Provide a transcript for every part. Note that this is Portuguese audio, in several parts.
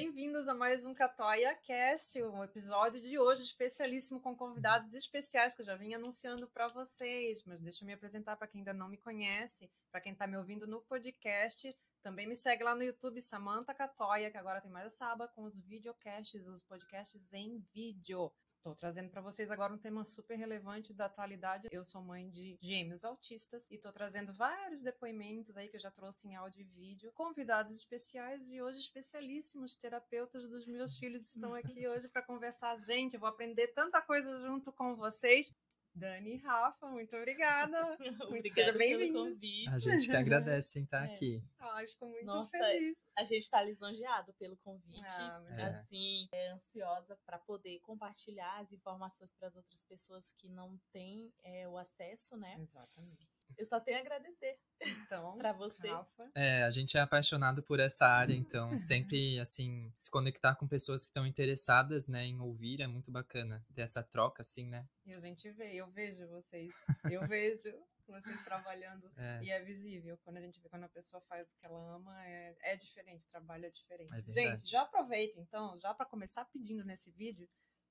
bem-vindos a mais um Catoia Cast, um episódio de hoje especialíssimo com convidados especiais que eu já vim anunciando para vocês, mas deixa eu me apresentar para quem ainda não me conhece, para quem está me ouvindo no podcast, também me segue lá no YouTube, Samantha Catoia, que agora tem mais essa aba com os videocasts, os podcasts em vídeo. Estou trazendo para vocês agora um tema super relevante da atualidade. Eu sou mãe de gêmeos autistas e estou trazendo vários depoimentos aí que eu já trouxe em áudio e vídeo, convidados especiais e hoje especialíssimos terapeutas dos meus filhos estão aqui hoje para conversar. Gente, eu vou aprender tanta coisa junto com vocês. Dani e Rafa, muito obrigada. Muito seja bem-vindos. A gente que agradece em estar é. aqui. Ah, fico muito Nossa, feliz. A gente está lisonjeado pelo convite. Ah, é. Assim, é ansiosa para poder compartilhar as informações para as outras pessoas que não têm é, o acesso, né? Exatamente. Eu só tenho a agradecer. Então, para você. Rafa. É, a gente é apaixonado por essa área, então sempre assim, se conectar com pessoas que estão interessadas, né, em ouvir é muito bacana ter essa troca assim, né? E a gente vê, eu vejo vocês. Eu vejo vocês trabalhando é. e é visível. Quando a gente vê quando a pessoa faz o que ela ama, é, é diferente, o trabalho é diferente. É gente, já aproveita então, já para começar pedindo nesse vídeo,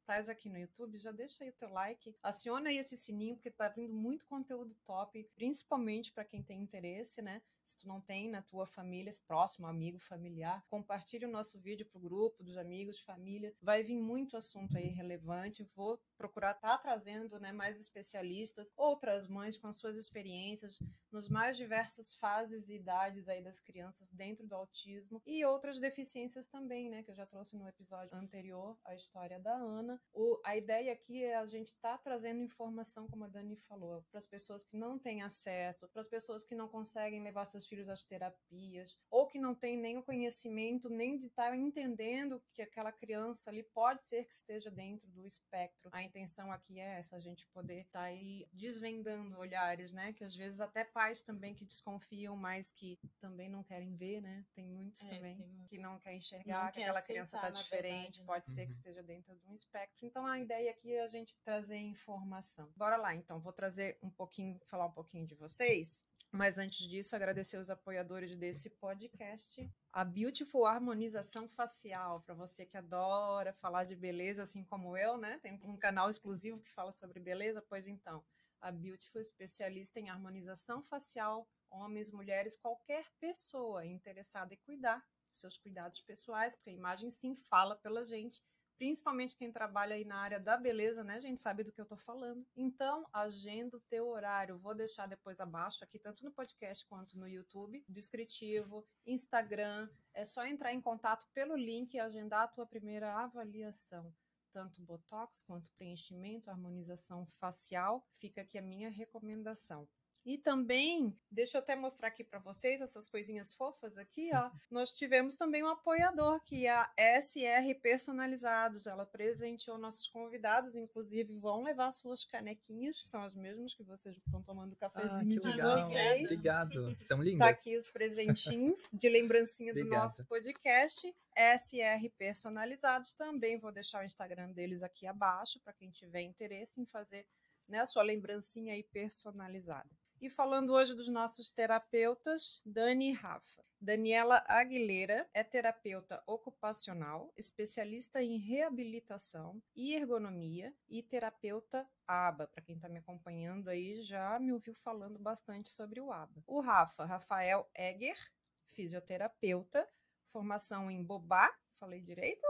estás aqui no YouTube, já deixa aí o teu like, aciona aí esse sininho, porque tá vindo muito conteúdo top, principalmente para quem tem interesse, né? Se tu não tem na tua família, próximo, amigo, familiar, compartilhe o nosso vídeo pro grupo dos amigos, família. Vai vir muito assunto aí relevante. Vou procurar estar tá trazendo né, mais especialistas, outras mães com as suas experiências nos mais diversas fases e idades aí das crianças dentro do autismo e outras deficiências também, né? Que eu já trouxe no episódio anterior, a história da Ana. O, a ideia aqui é a gente estar tá trazendo informação, como a Dani falou, para as pessoas que não têm acesso, para as pessoas que não conseguem levar seus filhos às terapias, ou que não tem nem o conhecimento, nem de estar tá entendendo que aquela criança ali pode ser que esteja dentro do espectro. A intenção aqui é essa, a gente poder estar tá aí desvendando olhares, né? Que às vezes até pais também que desconfiam, mas que também não querem ver, né? Tem muitos é, também tem que não querem enxergar não que aquela criança está diferente, verdade, né? pode né? ser que esteja dentro de um espectro. Então a ideia aqui é a gente trazer informação. Bora lá, então, vou trazer um pouquinho, falar um pouquinho de vocês mas antes disso, agradecer os apoiadores desse podcast. A Beautiful Harmonização Facial, para você que adora falar de beleza, assim como eu, né? Tem um canal exclusivo que fala sobre beleza, pois então, a Beautiful especialista em harmonização facial, homens, mulheres, qualquer pessoa interessada em cuidar dos seus cuidados pessoais, porque a imagem sim fala pela gente principalmente quem trabalha aí na área da beleza, né? A gente sabe do que eu tô falando. Então, agenda o teu horário. Vou deixar depois abaixo aqui, tanto no podcast quanto no YouTube, descritivo, Instagram. É só entrar em contato pelo link e agendar a tua primeira avaliação tanto botox quanto preenchimento, harmonização facial. Fica aqui a minha recomendação. E também, deixa eu até mostrar aqui para vocês essas coisinhas fofas aqui, ó. Nós tivemos também um apoiador, que é a SR Personalizados. Ela presenteou nossos convidados, inclusive vão levar suas canequinhas, que são as mesmas que vocês estão tomando cafezinho ah, de legal. vocês. Obrigado, são tá lindas. Tá aqui os presentinhos de lembrancinha do nosso podcast. SR Personalizados também vou deixar o Instagram deles aqui abaixo para quem tiver interesse em fazer né, a sua lembrancinha aí personalizada. E falando hoje dos nossos terapeutas, Dani e Rafa. Daniela Aguilera é terapeuta ocupacional, especialista em reabilitação e ergonomia e terapeuta ABA. Para quem está me acompanhando aí, já me ouviu falando bastante sobre o ABA. O Rafa, Rafael Egger, fisioterapeuta, formação em Bobá, falei direito?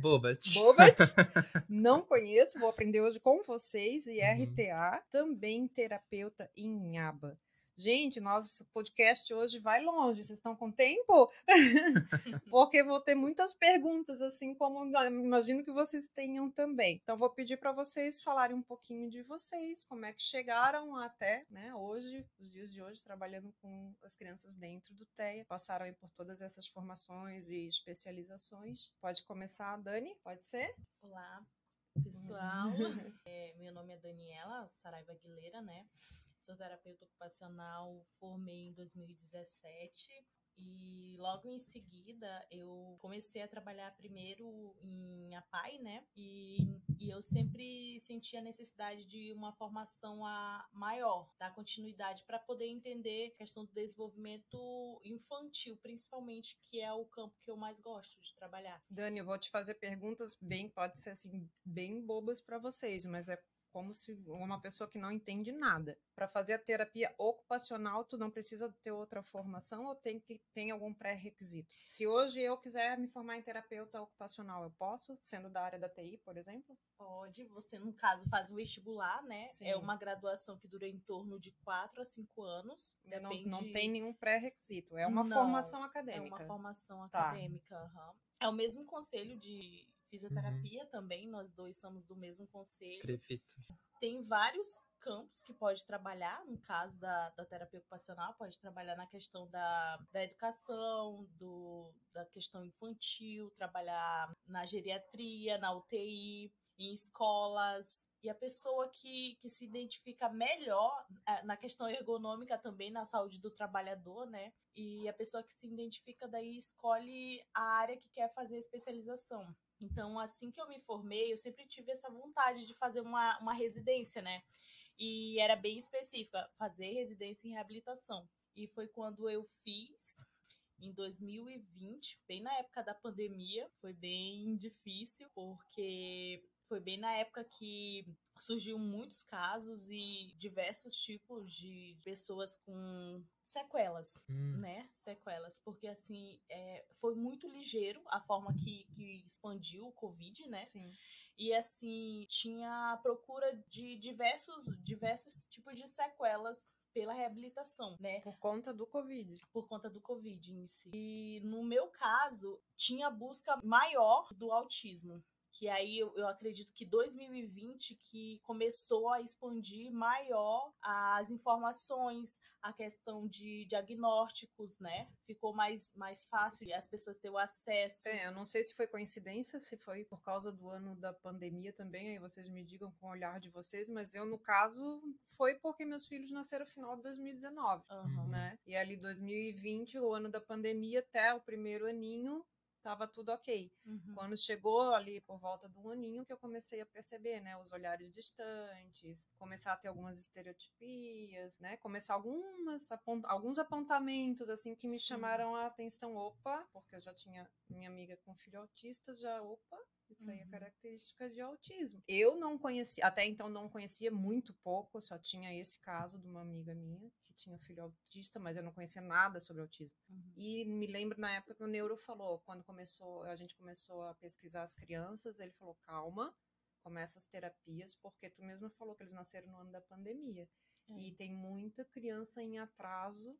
Bobat. Bobat. Não conheço, vou aprender hoje com vocês. E uhum. RTA, também terapeuta em aba. Gente, nosso podcast hoje vai longe. Vocês estão com tempo? Porque vou ter muitas perguntas, assim como imagino que vocês tenham também. Então, vou pedir para vocês falarem um pouquinho de vocês, como é que chegaram até né, hoje, os dias de hoje, trabalhando com as crianças dentro do TEA. Passaram por todas essas formações e especializações. Pode começar, Dani? Pode ser? Olá, pessoal. é, meu nome é Daniela Saraiva Aguilera, né? Sou terapeuta ocupacional, formei em 2017 e logo em seguida eu comecei a trabalhar primeiro em APAI, né? E E eu sempre senti a necessidade de uma formação a maior, dar continuidade para poder entender a questão do desenvolvimento infantil, principalmente, que é o campo que eu mais gosto de trabalhar. Dani, eu vou te fazer perguntas bem, pode ser assim, bem bobas para vocês, mas é como se uma pessoa que não entende nada. Para fazer a terapia ocupacional, tu não precisa ter outra formação ou tem que tem algum pré-requisito? Se hoje eu quiser me formar em terapeuta ocupacional, eu posso, sendo da área da TI, por exemplo? Pode. Você, no caso, faz o vestibular, né? É Sim. É uma graduação que dura em torno de 4 a 5 anos. Não, não tem nenhum pré-requisito. É uma não, formação acadêmica. É uma formação tá. acadêmica. Tá. Uhum. É o mesmo conselho de fisioterapia uhum. também, nós dois somos do mesmo conselho. Crefito. Tem vários campos que pode trabalhar, no caso da, da terapia ocupacional, pode trabalhar na questão da, da educação, do, da questão infantil, trabalhar na geriatria, na UTI, em escolas. E a pessoa que, que se identifica melhor é, na questão ergonômica também, na saúde do trabalhador, né? E a pessoa que se identifica daí escolhe a área que quer fazer especialização. Então, assim que eu me formei, eu sempre tive essa vontade de fazer uma, uma residência, né? E era bem específica, fazer residência em reabilitação. E foi quando eu fiz em 2020, bem na época da pandemia, foi bem difícil, porque foi bem na época que surgiu muitos casos e diversos tipos de pessoas com sequelas, hum. né? Sequelas, porque assim é, foi muito ligeiro a forma que, que expandiu o Covid, né? Sim. E assim tinha procura de diversos diversos tipos de sequelas pela reabilitação, né? Por conta do Covid. Por conta do Covid em si. E no meu caso, tinha busca maior do autismo que aí eu, eu, acredito que 2020 que começou a expandir maior as informações, a questão de diagnósticos, né? Ficou mais, mais fácil de as pessoas terem o acesso. É, eu não sei se foi coincidência, se foi por causa do ano da pandemia também, aí vocês me digam com o olhar de vocês, mas eu, no caso, foi porque meus filhos nasceram no final de 2019, uhum. né? E ali 2020, o ano da pandemia, até o primeiro aninho, estava tudo ok. Uhum. Quando chegou ali por volta do aninho que eu comecei a perceber, né, os olhares distantes, começar a ter algumas estereotipias, né, começar algumas apont alguns apontamentos assim que me Sim. chamaram a atenção, opa, porque eu já tinha minha amiga com filho autista, já opa, isso aí é uhum. característica de autismo. Eu não conhecia, até então não conhecia muito pouco, só tinha esse caso de uma amiga minha que tinha filho autista, mas eu não conhecia nada sobre autismo. Uhum. E me lembro na época que o neuro falou, quando começou, a gente começou a pesquisar as crianças, ele falou: "Calma, começa as terapias, porque tu mesma falou que eles nasceram no ano da pandemia. Uhum. E tem muita criança em atraso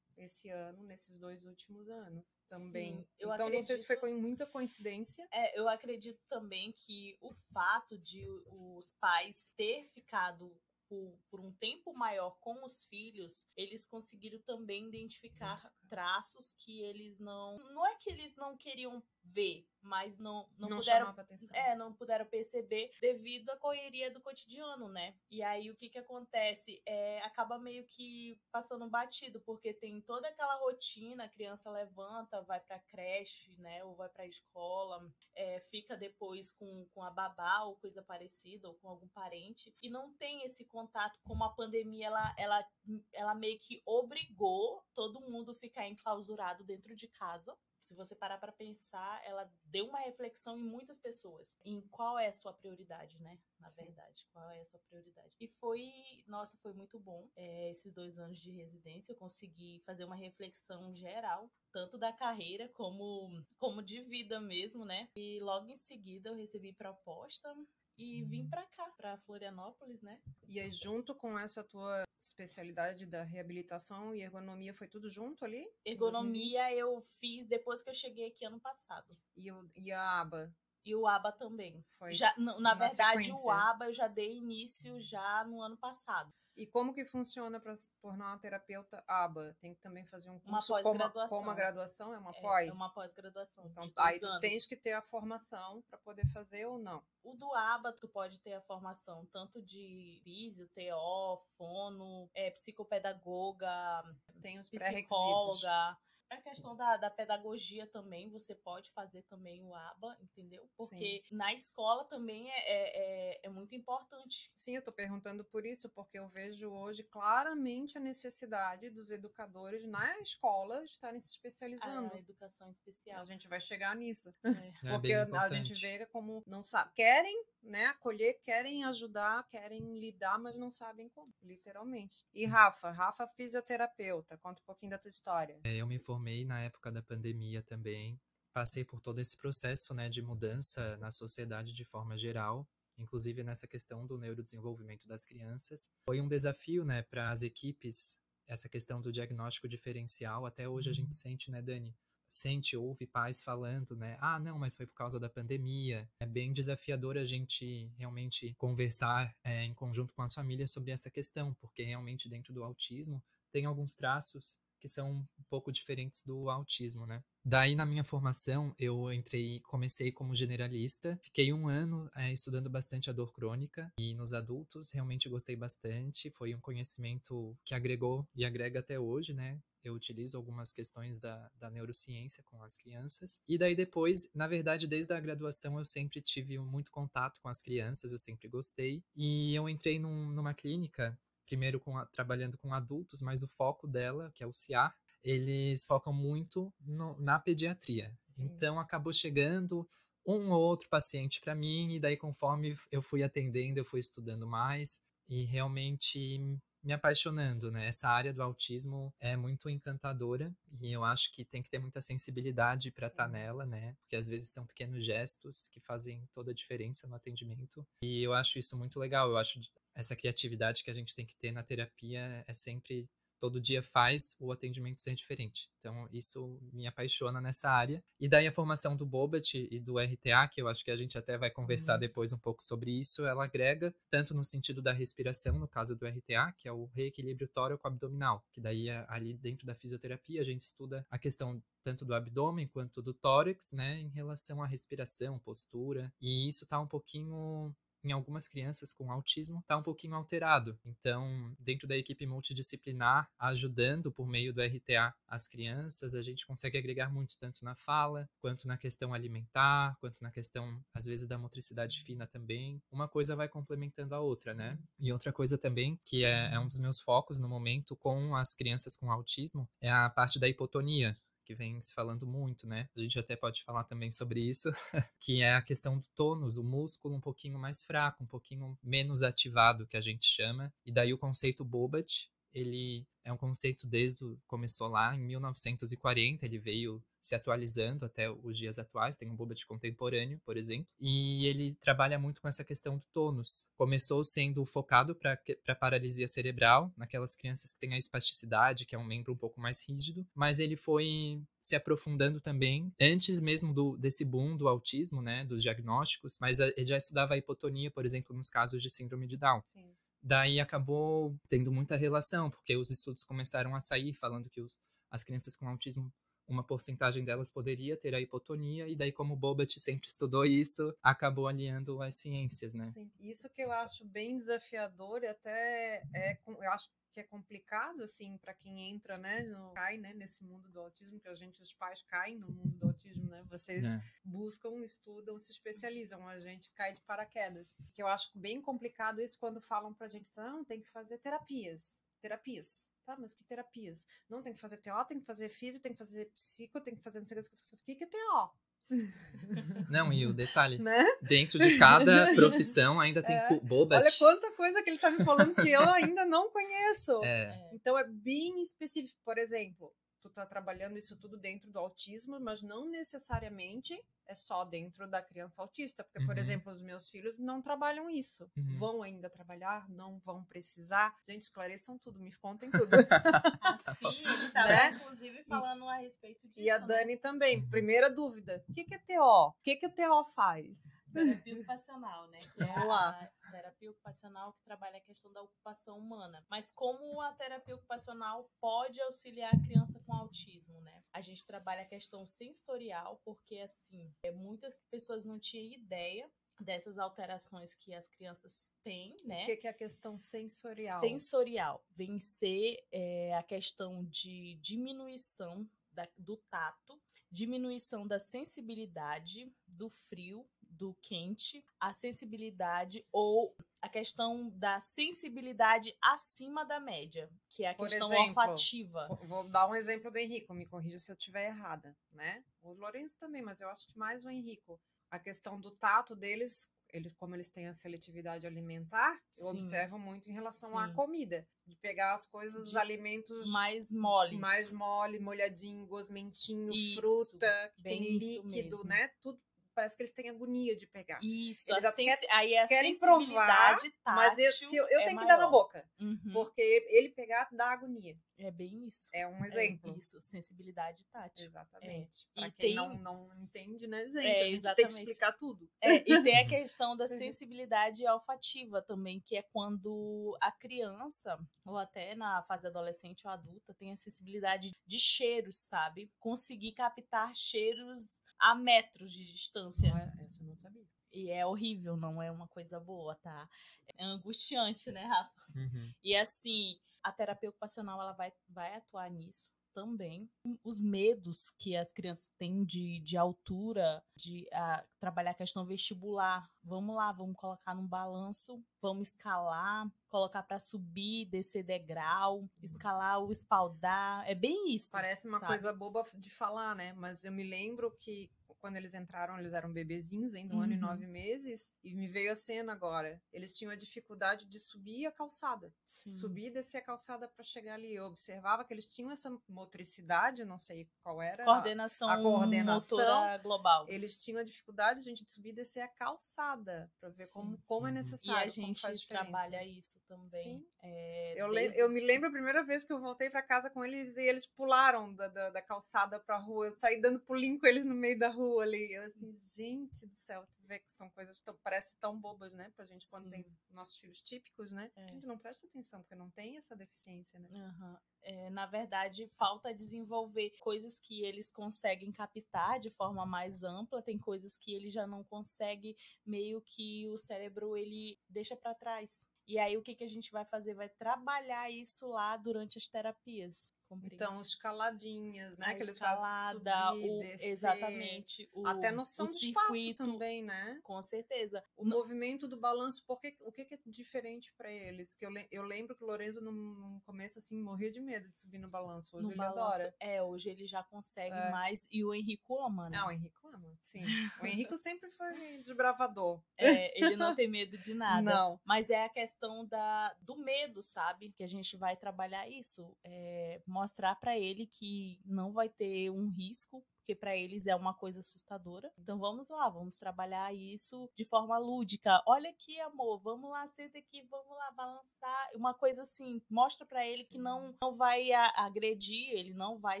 esse ano, nesses dois últimos anos também. Sim, eu então, acredito, não sei se foi com muita coincidência. É, eu acredito também que o fato de os pais ter ficado por, por, um tempo maior com os filhos, eles conseguiram também identificar traços que eles não. Não é que eles não queriam ver, mas não, não, não puderam. É, não puderam perceber devido à correria do cotidiano, né? E aí o que que acontece? É, acaba meio que passando batido, porque tem toda aquela rotina, a criança levanta, vai pra creche, né? Ou vai pra escola, é, fica depois com, com a babá ou coisa parecida, ou com algum parente, e não tem esse contato, como a pandemia ela, ela, ela meio que obrigou todo mundo a ficar enclausurado dentro de casa se você parar para pensar, ela deu uma reflexão em muitas pessoas em qual é a sua prioridade, né? Na Sim. verdade, qual é a sua prioridade. E foi, nossa, foi muito bom. É, esses dois anos de residência, eu consegui fazer uma reflexão geral, tanto da carreira como, como de vida mesmo, né? E logo em seguida eu recebi proposta e vim para cá, para Florianópolis, né? E aí, junto com essa tua especialidade da reabilitação e ergonomia, foi tudo junto ali? Ergonomia eu fiz depois que eu cheguei aqui ano passado. E, o, e a aba? E o ABA também. Foi já, na, na verdade, sequência. o ABA eu já dei início já no ano passado. E como que funciona para se tornar uma terapeuta ABA? Tem que também fazer um curso uma pós-graduação. Com uma graduação? É uma pós? É, é uma pós-graduação. Então, aí tu tens que ter a formação para poder fazer ou não. O do ABA, tu pode ter a formação tanto de físio, TO, fono, é, psicopedagoga, tem os psicóloga. A questão da, da pedagogia também, você pode fazer também o ABA, entendeu? Porque Sim. na escola também é, é, é, é, muito importante. Sim, eu tô perguntando por isso, porque eu vejo hoje claramente a necessidade dos educadores na escola estarem se especializando. A educação especial. A gente vai chegar nisso. É. Porque é a gente vê como não sabe. Querem né, acolher, querem ajudar, querem lidar, mas não sabem como, literalmente. E Rafa, Rafa fisioterapeuta, conta um pouquinho da tua história. É, eu me formei na época da pandemia também, passei por todo esse processo, né, de mudança na sociedade de forma geral, inclusive nessa questão do neurodesenvolvimento das crianças. Foi um desafio, né, para as equipes essa questão do diagnóstico diferencial. Até hoje a gente uhum. sente, né, Dani, sente, ouve pais falando, né? Ah, não, mas foi por causa da pandemia. É bem desafiador a gente realmente conversar é, em conjunto com as famílias sobre essa questão, porque realmente dentro do autismo tem alguns traços que são um pouco diferentes do autismo, né? Daí, na minha formação, eu entrei, comecei como generalista, fiquei um ano é, estudando bastante a dor crônica e nos adultos realmente gostei bastante. Foi um conhecimento que agregou e agrega até hoje, né? eu utilizo algumas questões da, da neurociência com as crianças. E daí depois, na verdade, desde a graduação eu sempre tive muito contato com as crianças, eu sempre gostei. E eu entrei num, numa clínica, primeiro com a, trabalhando com adultos, mas o foco dela, que é o CIAR, eles focam muito no, na pediatria. Sim. Então acabou chegando um ou outro paciente para mim, e daí conforme eu fui atendendo, eu fui estudando mais, e realmente me apaixonando, né? Essa área do autismo é muito encantadora e eu acho que tem que ter muita sensibilidade para estar tá nela, né? Porque às vezes são pequenos gestos que fazem toda a diferença no atendimento. E eu acho isso muito legal. Eu acho essa criatividade que a gente tem que ter na terapia é sempre todo dia faz o atendimento ser diferente. Então, isso me apaixona nessa área. E daí a formação do Bobat e do RTA, que eu acho que a gente até vai conversar uhum. depois um pouco sobre isso, ela agrega tanto no sentido da respiração, no caso do RTA, que é o reequilíbrio tóraco-abdominal, que daí ali dentro da fisioterapia a gente estuda a questão tanto do abdômen quanto do tórax, né, em relação à respiração, postura, e isso tá um pouquinho em algumas crianças com autismo está um pouquinho alterado. Então, dentro da equipe multidisciplinar, ajudando por meio do RTA as crianças, a gente consegue agregar muito tanto na fala, quanto na questão alimentar, quanto na questão, às vezes, da motricidade fina também. Uma coisa vai complementando a outra, né? Sim. né? E outra coisa também, que é, é um dos meus focos no momento com as crianças com autismo, é a parte da hipotonia que vem se falando muito, né? A gente até pode falar também sobre isso, que é a questão do tônus, o músculo um pouquinho mais fraco, um pouquinho menos ativado, que a gente chama. E daí o conceito Bobat, ele é um conceito desde começou lá em 1940, ele veio se atualizando até os dias atuais, tem um Bobat contemporâneo, por exemplo, e ele trabalha muito com essa questão do tônus. Começou sendo focado para paralisia cerebral, naquelas crianças que têm a espasticidade, que é um membro um pouco mais rígido, mas ele foi se aprofundando também antes mesmo do desse boom do autismo, né, dos diagnósticos, mas ele já estudava a hipotonia, por exemplo, nos casos de síndrome de Down. Sim. Daí acabou tendo muita relação, porque os estudos começaram a sair falando que os, as crianças com autismo uma porcentagem delas poderia ter a hipotonia, e daí, como o Bobat sempre estudou isso, acabou alinhando as ciências, né? Sim, isso que eu acho bem desafiador e até é, eu acho que é complicado, assim, para quem entra, né, no, cai, né, nesse mundo do autismo, que a gente, os pais caem no mundo do autismo, né, vocês é. buscam, estudam, se especializam, a gente cai de paraquedas. Que eu acho bem complicado isso quando falam pra gente, não, tem que fazer terapias, terapias. Tá, mas que terapias? Não, tem que fazer TO, tem que fazer físio, tem que fazer psico, tem que fazer não sei o que, que é TO? Não, e o detalhe, né? dentro de cada profissão ainda tem é. bobat. Olha quanta coisa que ele tá me falando que eu ainda não conheço. É. Então é bem específico. Por exemplo, tu tá trabalhando isso tudo dentro do autismo, mas não necessariamente é só dentro da criança autista, porque, uhum. por exemplo, os meus filhos não trabalham isso. Uhum. Vão ainda trabalhar, não vão precisar. Gente, esclareçam tudo, me contem tudo. Sim, ele tá né? inclusive, falando a respeito disso. E a né? Dani né? também. Uhum. Primeira dúvida: o que, que é TO? O que, que o TO faz? terapia ocupacional, né? Que é a terapia ocupacional que trabalha a questão da ocupação humana. Mas como a terapia ocupacional pode auxiliar a criança com autismo, né? A gente trabalha a questão sensorial, porque assim, é, muitas pessoas não tinham ideia dessas alterações que as crianças têm, né? O que, que é a questão sensorial? Sensorial. Vencer é, a questão de diminuição da, do tato, diminuição da sensibilidade, do frio, do quente, a sensibilidade ou a questão da sensibilidade acima da média, que é a Por questão exemplo, olfativa. Vou dar um exemplo do Henrico, me corrija se eu estiver errada, né? O Lourenço também, mas eu acho que mais o Henrico. A questão do tato deles eles, como eles têm a seletividade alimentar, eu Sim. observo muito em relação Sim. à comida. De pegar as coisas, os alimentos mais mole. Mais mole, molhadinho, gosmentinho, isso, fruta, que tem líquido, né? Tudo parece que eles têm agonia de pegar. Isso, eles a sensi... aí a querem provar, mas eu, se eu, eu é tenho maior. que dar na boca, uhum. porque ele pegar dá agonia. É bem isso. É um exemplo. É isso, sensibilidade tátil. Exatamente. É. Pra e quem tem... não, não entende, né, gente? É, a gente exatamente. tem que explicar tudo. É, e tem a questão da sensibilidade olfativa também, que é quando a criança, ou até na fase adolescente ou adulta, tem a sensibilidade de cheiros, sabe? Conseguir captar cheiros a metros de distância. É, essa eu não sabia. E é horrível, não é uma coisa boa, tá? É angustiante, né, Rafa? Uhum. E assim, a terapia ocupacional ela vai, vai atuar nisso também. Os medos que as crianças têm de, de altura, de a, trabalhar a questão vestibular. Vamos lá, vamos colocar num balanço, vamos escalar, colocar para subir, descer degrau, escalar o espaldar. É bem isso. Parece uma sabe? coisa boba de falar, né? Mas eu me lembro que quando eles entraram, eles eram bebezinhos, ainda um uhum. ano e uhum. nove meses, e me veio a cena agora. Eles tinham a dificuldade de subir a calçada, Sim. subir e descer a calçada para chegar ali. Eu observava que eles tinham essa motricidade, não sei qual era. Coordenação, a, coordenação global. Eles tinham a dificuldade, a gente, de subir e descer a calçada, para ver como, como é uhum. necessário. E a gente trabalha isso também. Sim. É, eu, desde... eu me lembro a primeira vez que eu voltei para casa com eles e eles pularam da, da, da calçada para rua. Eu saí dando pulinho com eles no meio da rua ali. Eu assim, gente do céu, tu vê que são coisas tão, parece tão bobas, né? Pra gente Sim. quando tem nossos filhos típicos, né? É. A gente não presta atenção, porque não tem essa deficiência, né? Uhum. É, na verdade, falta desenvolver coisas que eles conseguem captar de forma mais ampla, tem coisas que ele já não consegue, meio que o cérebro ele deixa para trás. E aí o que, que a gente vai fazer? Vai trabalhar isso lá durante as terapias. Compreende? Então, escaladinhas, né? A que eles escalada, subir, o, descer, exatamente. O, Até noção do espaço também, né? Com certeza. O no... movimento do balanço, porque, o que, que é diferente para eles? Que eu, eu lembro que o Lorenzo, no, no, começo, assim, morria de medo de subir no balanço. Hoje no ele balanço, adora. É, hoje ele já consegue é. mais. E o Henrico ama, né? Não, o Henrico ama, sim. o Henrico sempre foi desbravador. É, ele não tem medo de nada. Não. Mas é a questão da, do medo, sabe? Que a gente vai trabalhar isso. É, mostrar para ele que não vai ter um risco porque para eles é uma coisa assustadora. Então vamos lá, vamos trabalhar isso de forma lúdica. Olha aqui, amor, vamos lá, senta aqui, vamos lá balançar. Uma coisa assim, mostra para ele Sim. que não, não vai agredir, ele não vai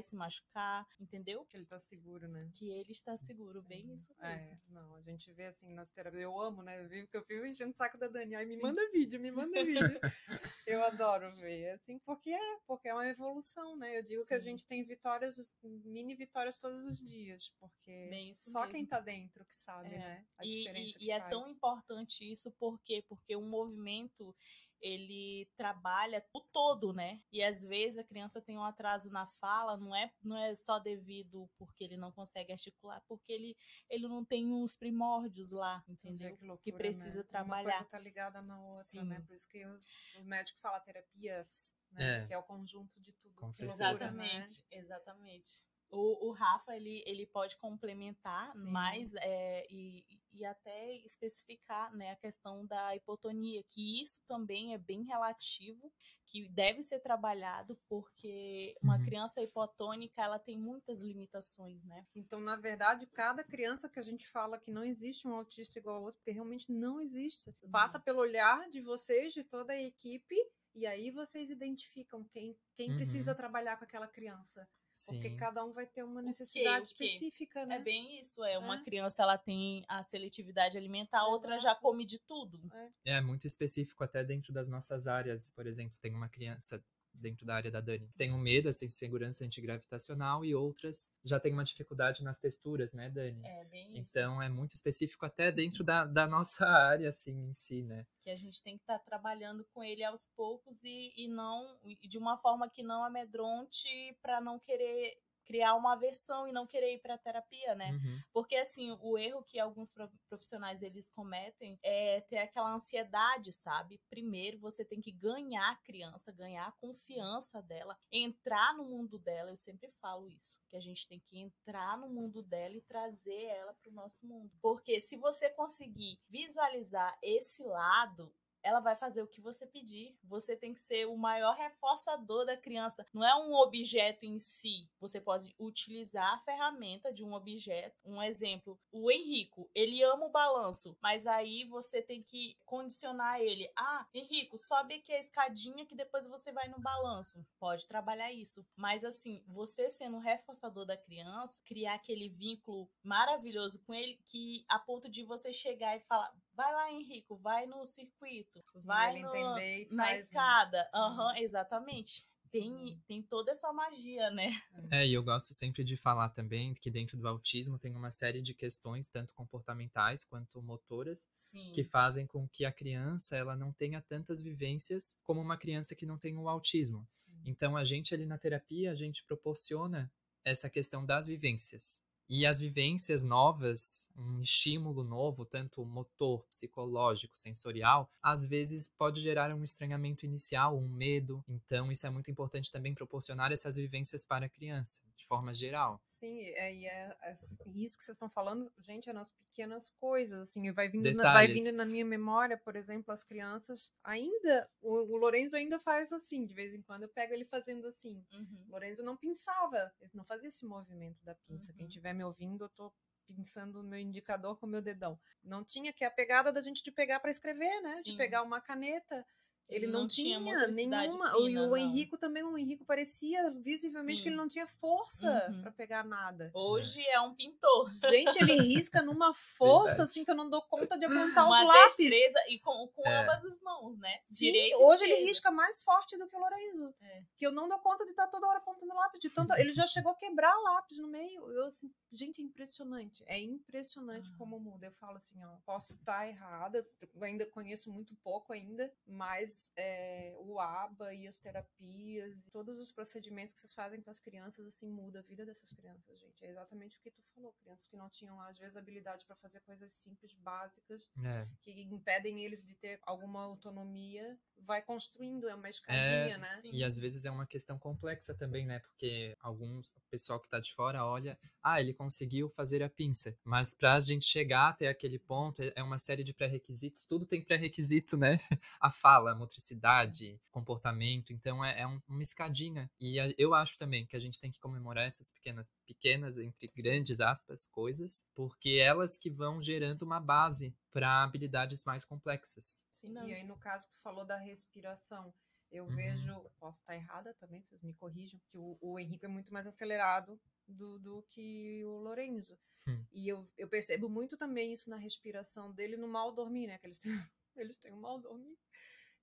se machucar, entendeu? Que ele tá seguro, né? Que ele está seguro, Sim. bem isso é, mesmo. É, não, a gente vê assim nas terapias, eu amo, né? Eu vivo que eu fico enchendo o saco da Dani, ai me Sim. manda vídeo, me manda vídeo. eu adoro ver, assim, porque é, porque é uma evolução, né? Eu digo que a gente tem vitórias, mini vitórias todos os os dias, porque só mesmo. quem tá dentro que sabe, é. né? A e, diferença e, e é tão importante isso porque porque um movimento ele trabalha o todo, né? E às vezes a criança tem um atraso na fala, não é, não é só devido porque ele não consegue articular, porque ele, ele não tem os primórdios lá, entendeu? Que, loucura, que, precisa né? trabalhar. Uma coisa tá ligada na outra, né? Sim. né? Por isso que o, o médico fala terapias, né? É. Que é o conjunto de tudo. Certeza. Exatamente, né? exatamente. O, o Rafa, ele, ele pode complementar Sim. mais é, e, e até especificar né, a questão da hipotonia, que isso também é bem relativo, que deve ser trabalhado, porque uma uhum. criança hipotônica, ela tem muitas limitações, né? Então, na verdade, cada criança que a gente fala que não existe um autista igual ao outro, porque realmente não existe. Uhum. Passa pelo olhar de vocês, de toda a equipe, e aí vocês identificam quem, quem uhum. precisa trabalhar com aquela criança. Sim. Porque cada um vai ter uma necessidade específica, né? É bem isso, é. Uma é. criança ela tem a seletividade alimentar, a outra já come de tudo. É. é muito específico até dentro das nossas áreas. Por exemplo, tem uma criança dentro da área da Dani. Tem um medo, essa insegurança antigravitacional e outras já tem uma dificuldade nas texturas, né, Dani? É, bem isso. Então é muito específico até dentro da, da nossa área, assim, em si, né? Que a gente tem que estar tá trabalhando com ele aos poucos e, e não, e de uma forma que não amedronte para não querer criar uma aversão e não querer ir para terapia, né? Uhum. Porque assim, o erro que alguns profissionais eles cometem é ter aquela ansiedade, sabe? Primeiro você tem que ganhar a criança, ganhar a confiança dela, entrar no mundo dela. Eu sempre falo isso, que a gente tem que entrar no mundo dela e trazer ela para o nosso mundo. Porque se você conseguir visualizar esse lado, ela vai fazer o que você pedir. Você tem que ser o maior reforçador da criança. Não é um objeto em si. Você pode utilizar a ferramenta de um objeto. Um exemplo, o Henrico, ele ama o balanço, mas aí você tem que condicionar ele. Ah, Henrico, sobe aqui a escadinha que depois você vai no balanço. Pode trabalhar isso. Mas assim, você sendo o reforçador da criança, criar aquele vínculo maravilhoso com ele que a ponto de você chegar e falar: vai lá, Henrico, vai no circuito, vai no, na escada. Aham, uhum, exatamente. Tem, uhum. tem toda essa magia, né? É, e eu gosto sempre de falar também que dentro do autismo tem uma série de questões, tanto comportamentais quanto motoras, Sim. que fazem com que a criança ela não tenha tantas vivências como uma criança que não tem o autismo. Sim. Então, a gente ali na terapia, a gente proporciona essa questão das vivências. E as vivências novas, um estímulo novo, tanto motor, psicológico, sensorial, às vezes pode gerar um estranhamento inicial, um medo. Então, isso é muito importante também proporcionar essas vivências para a criança de forma geral. Sim, é, e é, é, isso que vocês estão falando, gente, é nas pequenas coisas, assim, vai vindo, na, vai vindo na minha memória, por exemplo, as crianças, ainda, o, o Lorenzo ainda faz assim, de vez em quando eu pego ele fazendo assim. Uhum. O Lorenzo não pensava, ele não fazia esse movimento da pinça. Uhum. Quem estiver me ouvindo, eu tô pensando no meu indicador com o meu dedão. Não tinha que a pegada da gente de pegar para escrever, né? Sim. De pegar uma caneta ele não, não tinha, tinha nenhuma. Fina, e o não. Henrico também, o Henrico parecia visivelmente Sim. que ele não tinha força uhum. para pegar nada. Hoje é. é. um pintor. Gente, ele risca numa força Verdade. assim que eu não dou conta de apontar Uma os lápis. e com, com é. ambas as mãos, né? Sim, hoje ele risca mais forte do que o Lorenzo. É. Que eu não dou conta de estar toda hora apontando lápis. De tanto, ele já chegou a quebrar lápis no meio. Eu assim, gente, é impressionante. É impressionante ah. como muda. Eu falo assim, ó, posso estar errada, eu ainda conheço muito pouco ainda, mas é, o ABA e as terapias, todos os procedimentos que vocês fazem para as crianças, assim, muda a vida dessas crianças, gente. É exatamente o que tu falou. Crianças que não tinham, às vezes, habilidade para fazer coisas simples, básicas, é. que impedem eles de ter alguma autonomia, vai construindo, é uma escadinha, é, né? Sim. E às vezes é uma questão complexa também, né? Porque alguns, o pessoal que está de fora olha, ah, ele conseguiu fazer a pinça. Mas para a gente chegar até aquele ponto, é, é uma série de pré-requisitos, tudo tem pré-requisito, né? A fala, a motricidade, comportamento, então é, é um, uma escadinha. E a, eu acho também que a gente tem que comemorar essas pequenas, pequenas, entre grandes aspas, coisas, porque elas que vão gerando uma base para habilidades mais complexas. E aí no caso que tu falou da respiração, eu uhum. vejo, posso estar errada também, vocês me corrijam, que o, o Henrique é muito mais acelerado do, do que o Lorenzo. Hum. E eu, eu percebo muito também isso na respiração dele no mal dormir, né? Que eles têm, eles têm um mal dormir.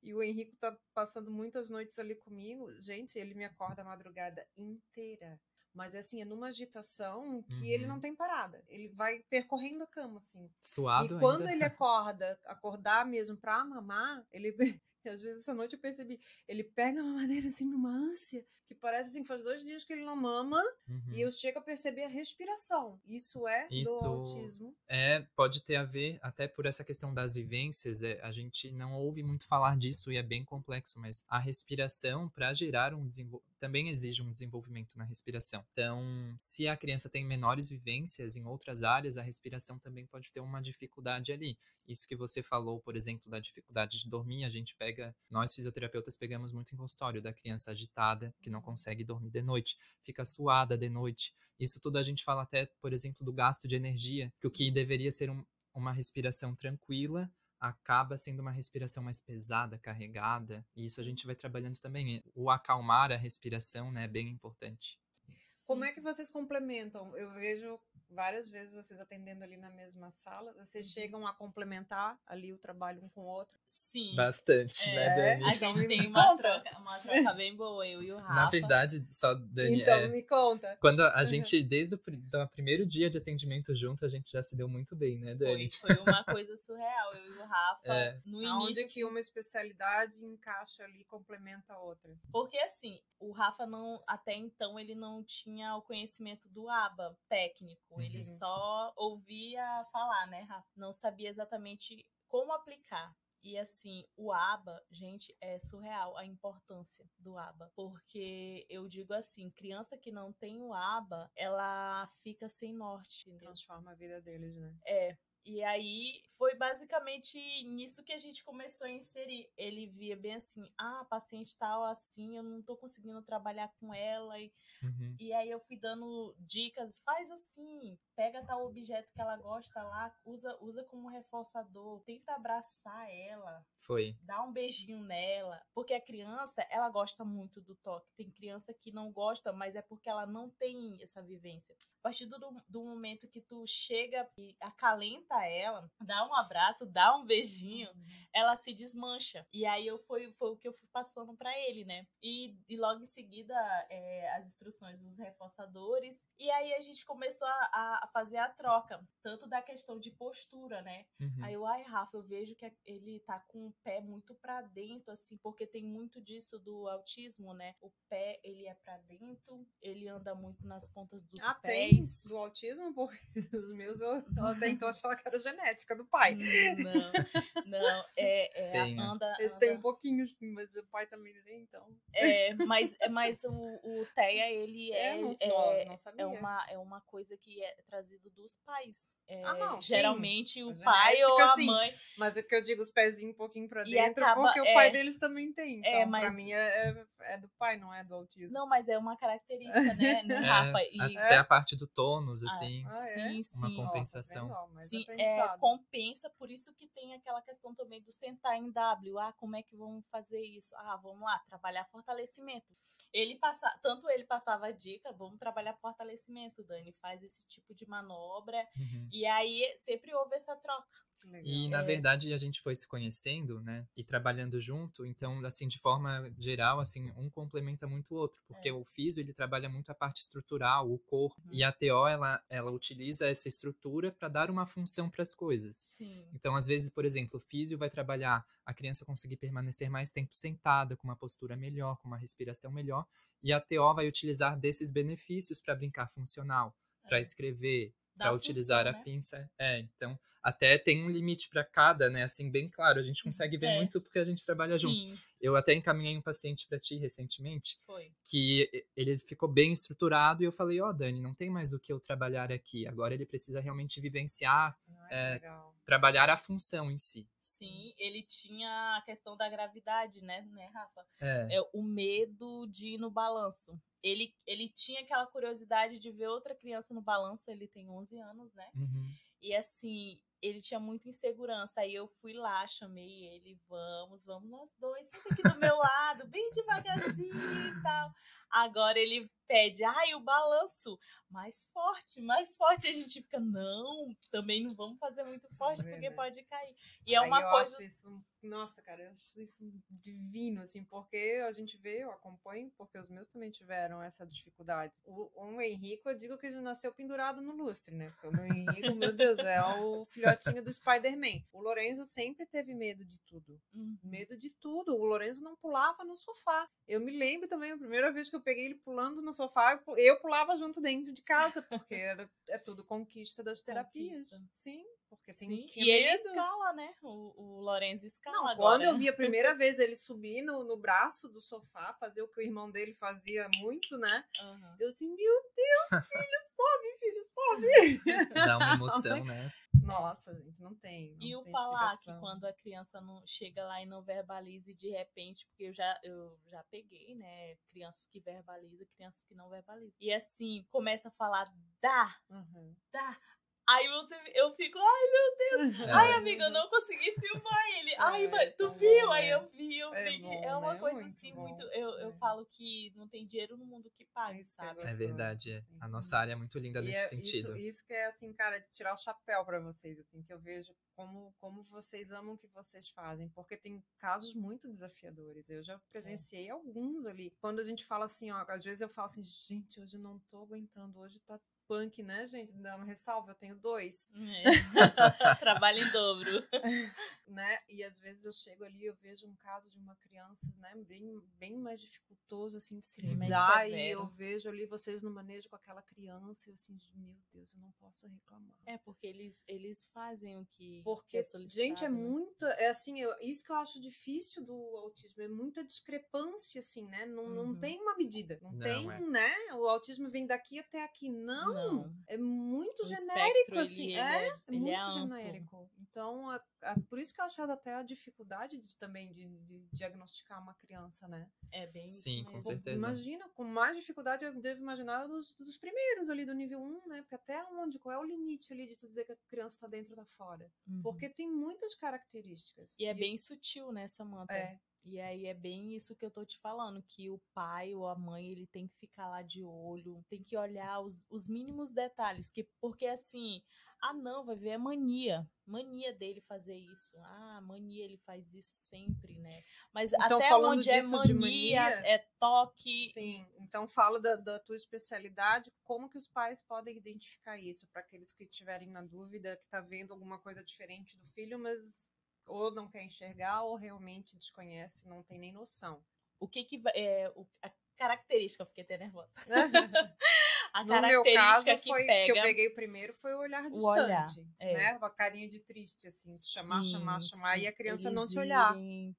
E o Henrique tá passando muitas noites ali comigo. Gente, ele me acorda a madrugada inteira. Mas assim, é numa agitação que uhum. ele não tem parada. Ele vai percorrendo a cama, assim. Suado E quando ainda. ele acorda, acordar mesmo pra mamar, ele às vezes essa noite eu percebi, ele pega a mamadeira assim numa ânsia, que parece assim, faz dois dias que ele não mama, uhum. e eu chego a perceber a respiração. Isso é Isso do autismo. É, pode ter a ver, até por essa questão das vivências, é, a gente não ouve muito falar disso e é bem complexo, mas a respiração, para gerar um desenvolvimento, também exige um desenvolvimento na respiração. Então, se a criança tem menores vivências em outras áreas, a respiração também pode ter uma dificuldade ali. Isso que você falou, por exemplo, da dificuldade de dormir, a gente pega, nós fisioterapeutas pegamos muito em consultório da criança agitada, que não consegue dormir de noite, fica suada de noite. Isso tudo a gente fala até, por exemplo, do gasto de energia, que o que deveria ser um, uma respiração tranquila, acaba sendo uma respiração mais pesada, carregada, e isso a gente vai trabalhando também. O acalmar a respiração, né, é bem importante. Como é que vocês complementam? Eu vejo várias vezes vocês atendendo ali na mesma sala, vocês uhum. chegam a complementar ali o trabalho um com o outro? Sim. Bastante, é, né, Dani? A gente tem uma troca, uma troca bem boa, eu e o Rafa. Na verdade, só Dani. Então, é, me conta. Quando a uhum. gente, desde o do primeiro dia de atendimento junto, a gente já se deu muito bem, né, Dani? Foi, foi uma coisa surreal, eu e o Rafa. É. No início. Que uma especialidade encaixa ali, complementa a outra. Porque assim, o Rafa não, até então, ele não tinha o conhecimento do ABA técnico. Uhum. Ele só ouvia falar, né, Rafa? Não sabia exatamente como aplicar. E assim, o ABA, gente, é surreal a importância do ABA. Porque eu digo assim, criança que não tem o ABA, ela fica sem norte. Entendeu? Transforma a vida deles, né? É. E aí foi basicamente nisso que a gente começou a inserir. Ele via bem assim, ah, a paciente tal assim, eu não tô conseguindo trabalhar com ela. E, uhum. e aí eu fui dando dicas, faz assim, pega tal objeto que ela gosta lá, usa, usa como reforçador, tenta abraçar ela. Foi. Dá um beijinho nela. Porque a criança, ela gosta muito do toque. Tem criança que não gosta, mas é porque ela não tem essa vivência. A partir do, do momento que tu chega e acalenta ela, dá um abraço, dá um beijinho, uhum. ela se desmancha. E aí eu foi, foi o que eu fui passando para ele, né? E, e logo em seguida é, as instruções dos reforçadores. E aí a gente começou a, a fazer a troca, tanto da questão de postura, né? Uhum. Aí eu, ai, Rafa, eu vejo que ele tá com o pé muito para dentro, assim, porque tem muito disso do autismo, né? O pé, ele é para dentro, ele anda muito nas pontas dos ah, pés. Tem do autismo, porque os meus eu, eu até então achava que era genética do pai. Não, não, é, é tem, né? anda. Eles anda... têm um pouquinho, mas o pai também tem, então. É, mas, mas o, o TEA, ele é, é, não, é, não é, uma, é uma coisa que é trazido dos pais. É, ah, não, geralmente sim. o pai ou a mãe. Mas é que eu digo os pezinhos um pouquinho pra dentro, acaba, porque o pai é. deles também tem. Então, é, mas... pra mim é, é, do pai, não é do autismo. Não, mas é uma característica, né, né Rafa? E... Até a parte do tônus, ah, assim. Ah, sim, sim. Uma compensação. Ó, tá sim, é, compensa, por isso que tem aquela questão também do sentar em W. Ah, como é que vamos fazer isso? Ah, vamos lá, trabalhar fortalecimento. Ele passa, tanto ele passava a dica, vamos trabalhar fortalecimento, Dani, faz esse tipo de manobra. Uhum. E aí sempre houve essa troca. E na é. verdade a gente foi se conhecendo, né, e trabalhando junto, então assim de forma geral, assim, um complementa muito o outro, porque é. o físio ele trabalha muito a parte estrutural, o corpo, uhum. e a TO ela ela utiliza essa estrutura para dar uma função para as coisas. Sim. Então às vezes, por exemplo, o físio vai trabalhar a criança conseguir permanecer mais tempo sentada, com uma postura melhor, com uma respiração melhor, e a TO vai utilizar desses benefícios para brincar funcional, é. para escrever, para utilizar a né? pinça. É, então até tem um limite para cada, né? Assim, bem claro. A gente consegue ver é. muito porque a gente trabalha Sim. junto. Eu até encaminhei um paciente para ti recentemente, Foi. que ele ficou bem estruturado e eu falei, ó, oh, Dani, não tem mais o que eu trabalhar aqui. Agora ele precisa realmente vivenciar, é, trabalhar a função em si. Sim, ele tinha a questão da gravidade, né, né, Rafa? É. é o medo de ir no balanço ele, ele tinha aquela curiosidade de ver outra criança no balanço, ele tem 11 anos, né? Uhum. E assim, ele tinha muita insegurança. Aí eu fui lá, chamei ele, vamos, vamos nós dois, senta aqui do meu lado, bem devagarzinho e tal. Agora ele pede, ai, o balanço mais forte, mais forte. A gente fica, não, também não vamos fazer muito forte porque pode cair. E é uma coisa. Acho isso, nossa, cara, eu acho isso divino, assim, porque a gente vê, eu acompanho, porque os meus também tiveram essa dificuldade. O, o Henrico, eu digo que ele nasceu pendurado no lustre, né? Porque o Henrico, meu Deus, é o filhotinho do Spider-Man. O Lorenzo sempre teve medo de tudo. Uhum. Medo de tudo. O Lorenzo não pulava no sofá. Eu me lembro também, a primeira vez que eu peguei ele pulando no sofá, eu pulava junto dentro de casa, porque era, é tudo conquista das terapias. Conquista. Sim, porque tem Sim, e ele escala, né? O, o Lorenzo escala Não, agora. Quando eu vi a primeira vez ele subir no, no braço do sofá, fazer o que o irmão dele fazia muito, né? Uhum. Eu assim, meu Deus, filho, sobe, filho, sobe. Dá uma emoção, né? Nossa, gente, não tem. Não e o falar que quando a criança não chega lá e não verbaliza de repente, porque eu já, eu já peguei, né? Crianças que verbalizam, crianças que não verbalizam. E assim, começa a falar dá, uhum. dá. Aí você, eu fico, ai meu Deus, é. ai amiga, eu não consegui filmar ele. Ai, é, tu tá viu? Bom, aí né? eu vi, eu é vi. Bom, é uma né? coisa muito assim, bom. muito. Eu, eu é. falo que não tem dinheiro no mundo que pague, sabe? É verdade, assim. a nossa área é muito linda nesse sentido. Isso, isso que é assim, cara, de tirar o chapéu para vocês, assim, que eu vejo como, como vocês amam o que vocês fazem, porque tem casos muito desafiadores. Eu já presenciei é. alguns ali. Quando a gente fala assim, ó, às vezes eu falo assim, gente, hoje não tô aguentando, hoje tá punk, né, gente? Dá uma ressalva, eu tenho dois. É. Trabalho em dobro. né? E às vezes eu chego ali, eu vejo um caso de uma criança, né, bem, bem mais dificultoso, assim, de se lidar, e eu vejo ali vocês no manejo com aquela criança, e eu assim, meu Deus, eu não posso reclamar. É, porque eles, eles fazem o que Porque, é gente, é né? muita, é assim, eu, isso que eu acho difícil do autismo, é muita discrepância, assim, né? Não, uhum. não tem uma medida, não, não tem, é. né? O autismo vem daqui até aqui, não. não não, é muito o genérico, assim. é, é, é muito é genérico. Então, é, é, por isso que eu acho até a dificuldade de, também de, de, diagnosticar uma criança, né? É bem Sim, com certeza. Imagina, com mais dificuldade eu devo imaginar dos, dos primeiros ali do nível 1, né? Porque até onde, qual é o limite ali de tu dizer que a criança tá dentro ou tá fora? Uhum. Porque tem muitas características. E é bem sutil, né, Samanta? É. E aí é bem isso que eu tô te falando, que o pai ou a mãe, ele tem que ficar lá de olho, tem que olhar os, os mínimos detalhes, que porque assim, ah não, vai ver a mania, mania dele fazer isso. Ah, mania ele faz isso sempre, né? Mas então, até onde é mania, mania, é toque. Sim, então fala da, da tua especialidade, como que os pais podem identificar isso para aqueles que estiverem na dúvida, que tá vendo alguma coisa diferente do filho, mas ou não quer enxergar ou realmente desconhece, não tem nem noção. O que que é a característica, eu fiquei até nervosa. a no meu caso que foi pega... que eu peguei primeiro foi o olhar distante, o olhar, é. né? Uma carinha de triste assim, chamar, sim, chamar, chamar sim. e a criança Eles não te olhar.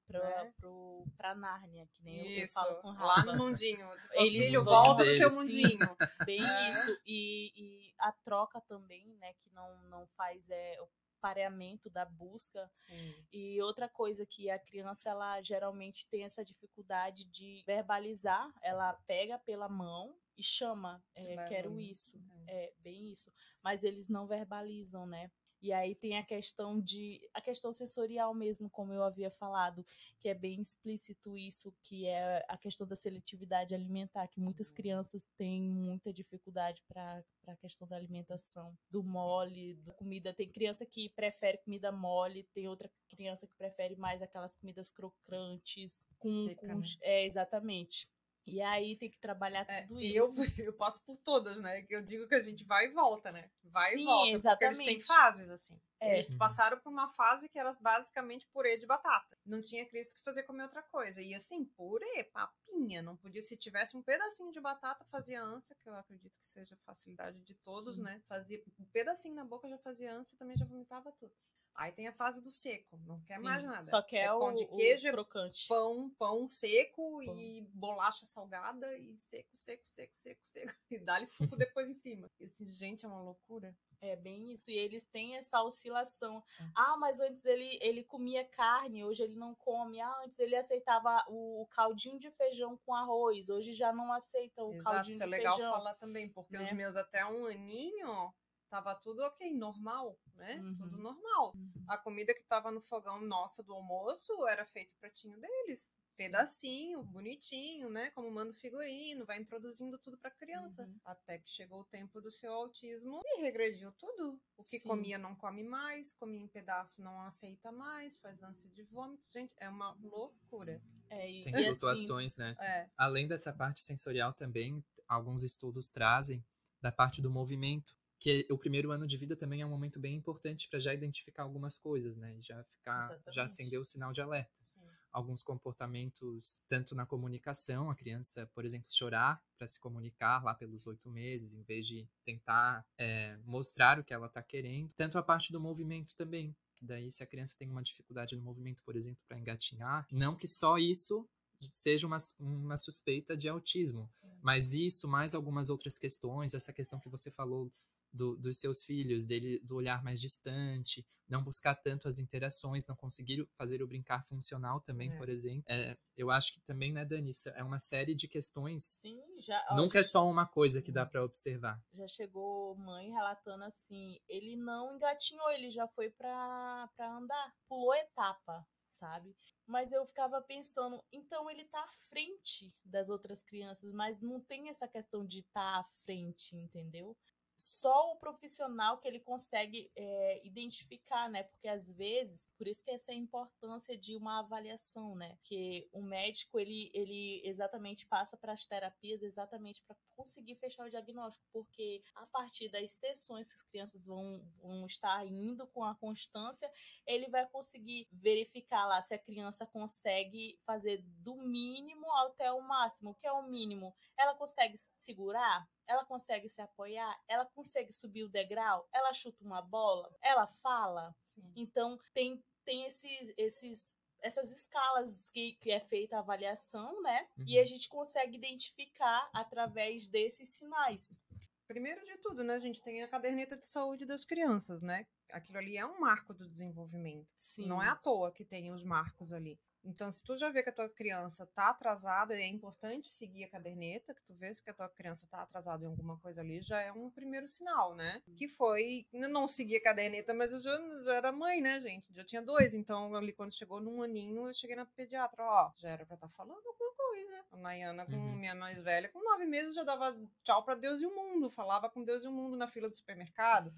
Pra, né? pro, pra Nárnia, que nem isso, eu, falo com Rafa. Lá no mundinho. Eles filho, volta no teu mundinho. Bem é. isso. E, e, a troca também, né, que não, não faz é, pareamento da busca. Sim. E outra coisa que a criança ela geralmente tem essa dificuldade de verbalizar, ela pega pela mão e chama, é, quero isso, é. é bem isso, mas eles não verbalizam, né? E aí tem a questão de a questão sensorial mesmo, como eu havia falado, que é bem explícito isso, que é a questão da seletividade alimentar, que muitas uhum. crianças têm muita dificuldade para a questão da alimentação, do mole, da comida. Tem criança que prefere comida mole, tem outra criança que prefere mais aquelas comidas crocantes, com, Seca, com né? é exatamente. E aí tem que trabalhar é, tudo isso. Eu, eu passo por todas, né? Que eu digo que a gente vai e volta, né? Vai Sim, e volta. Exatamente. Porque eles têm fases, assim. É. Eles passaram por uma fase que era basicamente purê de batata. Não tinha Cristo que fazer comer outra coisa. E assim, purê, papinha. Não podia, se tivesse um pedacinho de batata, fazia ânsia, que eu acredito que seja facilidade de todos, Sim. né? Fazia um pedacinho na boca, já fazia ânsia, também já vomitava tudo. Aí tem a fase do seco, não quer Sim, mais nada. Só quer é pão o, de queijo, o crocante. pão, pão seco pão. e bolacha salgada e seco, seco, seco, seco, seco. E dá-lhe suco depois em cima. E assim, gente, é uma loucura. É bem isso. E eles têm essa oscilação. É. Ah, mas antes ele, ele comia carne, hoje ele não come. Ah, antes ele aceitava o, caldinho de feijão com arroz, hoje já não aceita o Exato, caldinho de feijão. Isso é legal falar também, porque né? os meus até um aninho tava tudo ok, normal, né? Uhum. Tudo normal. Uhum. A comida que tava no fogão nossa do almoço era feito o pratinho deles. Sim. Pedacinho, bonitinho, né? Como manda figurino, vai introduzindo tudo pra criança. Uhum. Até que chegou o tempo do seu autismo e regrediu tudo. O que Sim. comia não come mais, comia em pedaço não aceita mais, faz ânsia de vômito. Gente, é uma loucura. É, e, Tem assim, flutuações, assim, né? É. Além dessa parte sensorial também, alguns estudos trazem da parte do movimento que o primeiro ano de vida também é um momento bem importante para já identificar algumas coisas, né? Já ficar, Exatamente. já acender o sinal de alerta. Sim. Alguns comportamentos, tanto na comunicação, a criança, por exemplo, chorar para se comunicar lá pelos oito meses, em vez de tentar é, mostrar o que ela está querendo. Tanto a parte do movimento também, que daí se a criança tem uma dificuldade no movimento, por exemplo, para engatinhar, não que só isso seja uma, uma suspeita de autismo, Sim. mas isso mais algumas outras questões, essa questão que você falou do, dos seus filhos, dele do olhar mais distante, não buscar tanto as interações, não conseguir fazer o brincar funcional também, é. por exemplo. É, eu acho que também, né, Dani, é uma série de questões. Sim, já. Nunca é só uma coisa que dá para observar. Já chegou mãe relatando assim, ele não engatinhou, ele já foi para andar, pulou etapa, sabe? Mas eu ficava pensando, então ele tá à frente das outras crianças, mas não tem essa questão de estar tá à frente, entendeu? Só o profissional que ele consegue é, identificar, né? Porque às vezes, por isso que essa é a importância de uma avaliação, né? Que o médico ele, ele exatamente passa para as terapias exatamente para conseguir fechar o diagnóstico, porque a partir das sessões que as crianças vão, vão estar indo com a constância, ele vai conseguir verificar lá se a criança consegue fazer do mínimo até o máximo. O que é o mínimo? Ela consegue segurar? Ela consegue se apoiar, ela consegue subir o degrau, ela chuta uma bola, ela fala. Sim. Então tem tem esses, esses essas escalas que, que é feita a avaliação, né? Uhum. E a gente consegue identificar através desses sinais. Primeiro de tudo, né, a gente tem a caderneta de saúde das crianças, né? Aquilo ali é um marco do desenvolvimento. Sim. Não é à toa que tem os marcos ali. Então, se tu já vê que a tua criança tá atrasada, é importante seguir a caderneta, que tu vê que a tua criança tá atrasada em alguma coisa ali, já é um primeiro sinal, né? Uhum. Que foi, eu não segui a caderneta, mas eu já, já era mãe, né, gente? Já tinha dois, então ali quando chegou num aninho, eu cheguei na pediatra, ó, já era pra estar tá falando alguma coisa. A Nayana, com uhum. minha mais velha, com nove meses, já dava tchau pra Deus e o mundo, falava com Deus e o mundo na fila do supermercado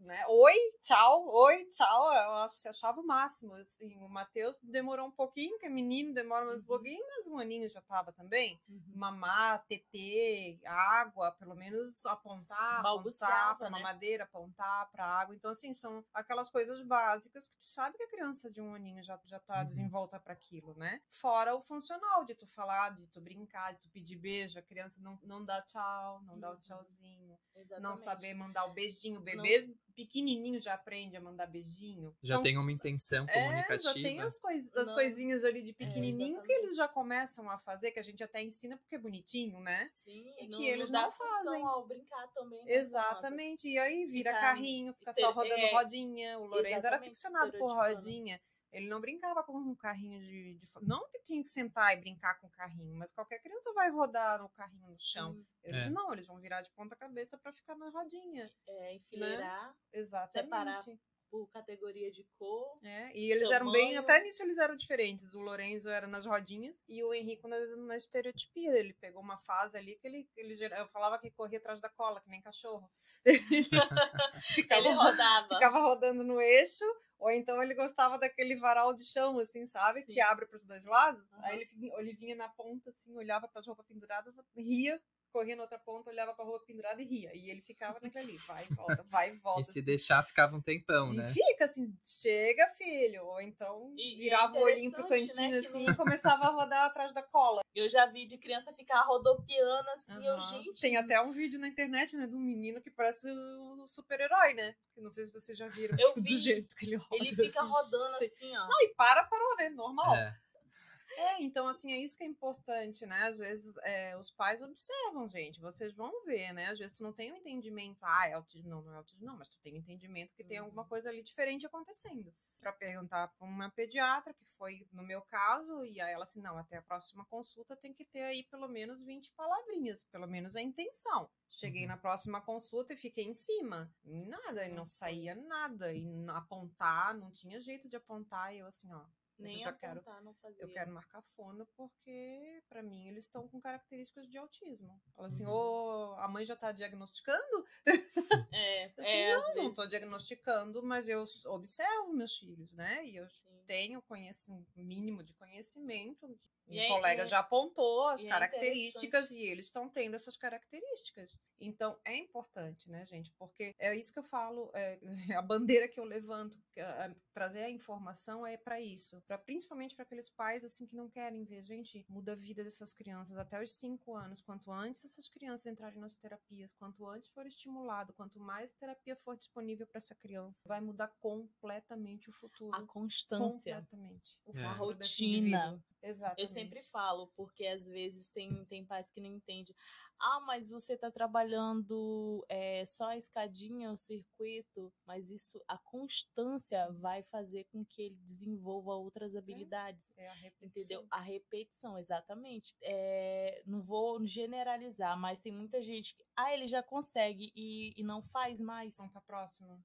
né? Oi, tchau, oi, tchau. Eu acho que você achava o máximo. Assim, o Matheus demorou um pouquinho, que é menino, demora um uhum. pouquinho, mas um aninho já tava também. Uhum. Mamar, TT, água, pelo menos apontar, apontar pra né? mamadeira, apontar pra água. Então, assim, são aquelas coisas básicas que tu sabe que a criança de um aninho já, já tá uhum. desenvolta para aquilo, né? Fora o funcional, de tu falar, de tu brincar, de tu pedir beijo, a criança não, não dá tchau, não dá o uhum. tchauzinho, Exatamente. não saber mandar o beijinho. Bebês não pequenininho já aprende a mandar beijinho. Já São... tem uma intenção comunicativa. É, já tem as, cois... as coisinhas ali de é, pequenininho é, que eles já começam a fazer, que a gente até ensina porque é bonitinho, né? Sim, e que eles não, não fazem. ao brincar também. Né? Exatamente. E aí vira fica, carrinho, fica só rodando é, rodinha. O Lourenço era ficcionado por rodinha. Ele não brincava com um carrinho de, de, Não que tinha que sentar e brincar com o carrinho, mas qualquer criança vai rodar no carrinho no chão. Eles é. não, eles vão virar de ponta cabeça para ficar na rodinha. É, né? enfileirar. Né? Exatamente. Separar por categoria de cor. É, e eles tamanho. eram bem, até nisso eles eram diferentes. O Lorenzo era nas rodinhas e o Henrico na, na estereotipia. Ele pegou uma fase ali que ele, ele eu falava que corria atrás da cola, que nem cachorro. ficava, ele rodava. Ficava rodando no eixo, ou então ele gostava daquele varal de chão, assim, sabe? Sim. Que abre para os dois lados. Uhum. Aí ele, ele vinha na ponta, assim, olhava para as roupas penduradas, ria, corria na outra ponta, olhava pra rua pendurada e ria. E ele ficava naquele ali, vai e volta, vai e volta. e se assim. deixar, ficava um tempão, né? E fica assim, chega, filho. Ou então e, virava o olhinho pro né, cantinho né, assim não... e começava a rodar atrás da cola. Eu já vi de criança ficar rodopiando assim, uhum. eu, gente. Tem até um vídeo na internet, né, de um menino que parece um super-herói, né? Que não sei se vocês já viram. Eu vi. Do jeito que ele roda. Ele fica assim, rodando assim, ó. Não, e para, parou, né? Normal. É. É, então, assim, é isso que é importante, né? Às vezes é, os pais observam, gente, vocês vão ver, né? Às vezes tu não tem um entendimento, ah, é autismo, não, não é autismo, não, mas tu tem um entendimento que tem alguma uhum. coisa ali diferente acontecendo. Para perguntar para uma pediatra, que foi no meu caso, e aí ela assim, não, até a próxima consulta tem que ter aí pelo menos 20 palavrinhas, pelo menos a intenção. Cheguei uhum. na próxima consulta e fiquei em cima, e nada, e não saía nada, e apontar, não tinha jeito de apontar, e eu assim, ó, nem eu já quero, não Eu quero marcar fono porque, para mim, eles estão com características de autismo. Fala assim, uhum. ô, a mãe já tá diagnosticando? É, assim, é, não, não tô diagnosticando, mas eu observo meus filhos, né? E eu Sim. tenho conhecimento, mínimo de conhecimento. Um é, colega é, já apontou as é características e eles estão tendo essas características. Então é importante, né, gente? Porque é isso que eu falo, é, a bandeira que eu levanto, trazer a informação é para isso, para principalmente para aqueles pais assim que não querem ver, gente, muda a vida dessas crianças até os cinco anos. Quanto antes essas crianças entrarem nas terapias, quanto antes for estimulado, quanto mais terapia for disponível para essa criança, vai mudar completamente o futuro. A constância, completamente, o é. a rotina. Exatamente. Eu sempre falo, porque às vezes tem, tem pais que não entendem. Ah, mas você está trabalhando é, só a escadinha, o circuito, mas isso, a constância Sim. vai fazer com que ele desenvolva outras é, habilidades. É, é a repetição. Entendeu? A repetição, exatamente. É, não vou generalizar, mas tem muita gente que, ah, ele já consegue e, e não faz mais. Vamos para a próxima.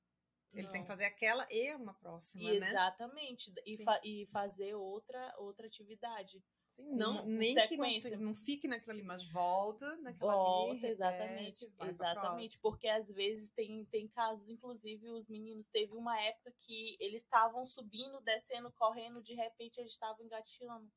Ele não. tem que fazer aquela e uma próxima, né? Exatamente. E, fa e fazer outra, outra atividade. Sim, não, nem sequência. que não, não, fique naquilo ali, mas volta naquela volta, ali. Exatamente, repete, exatamente. Porque às vezes tem, tem casos, inclusive os meninos, teve uma época que eles estavam subindo, descendo, correndo, de repente eles estavam engateando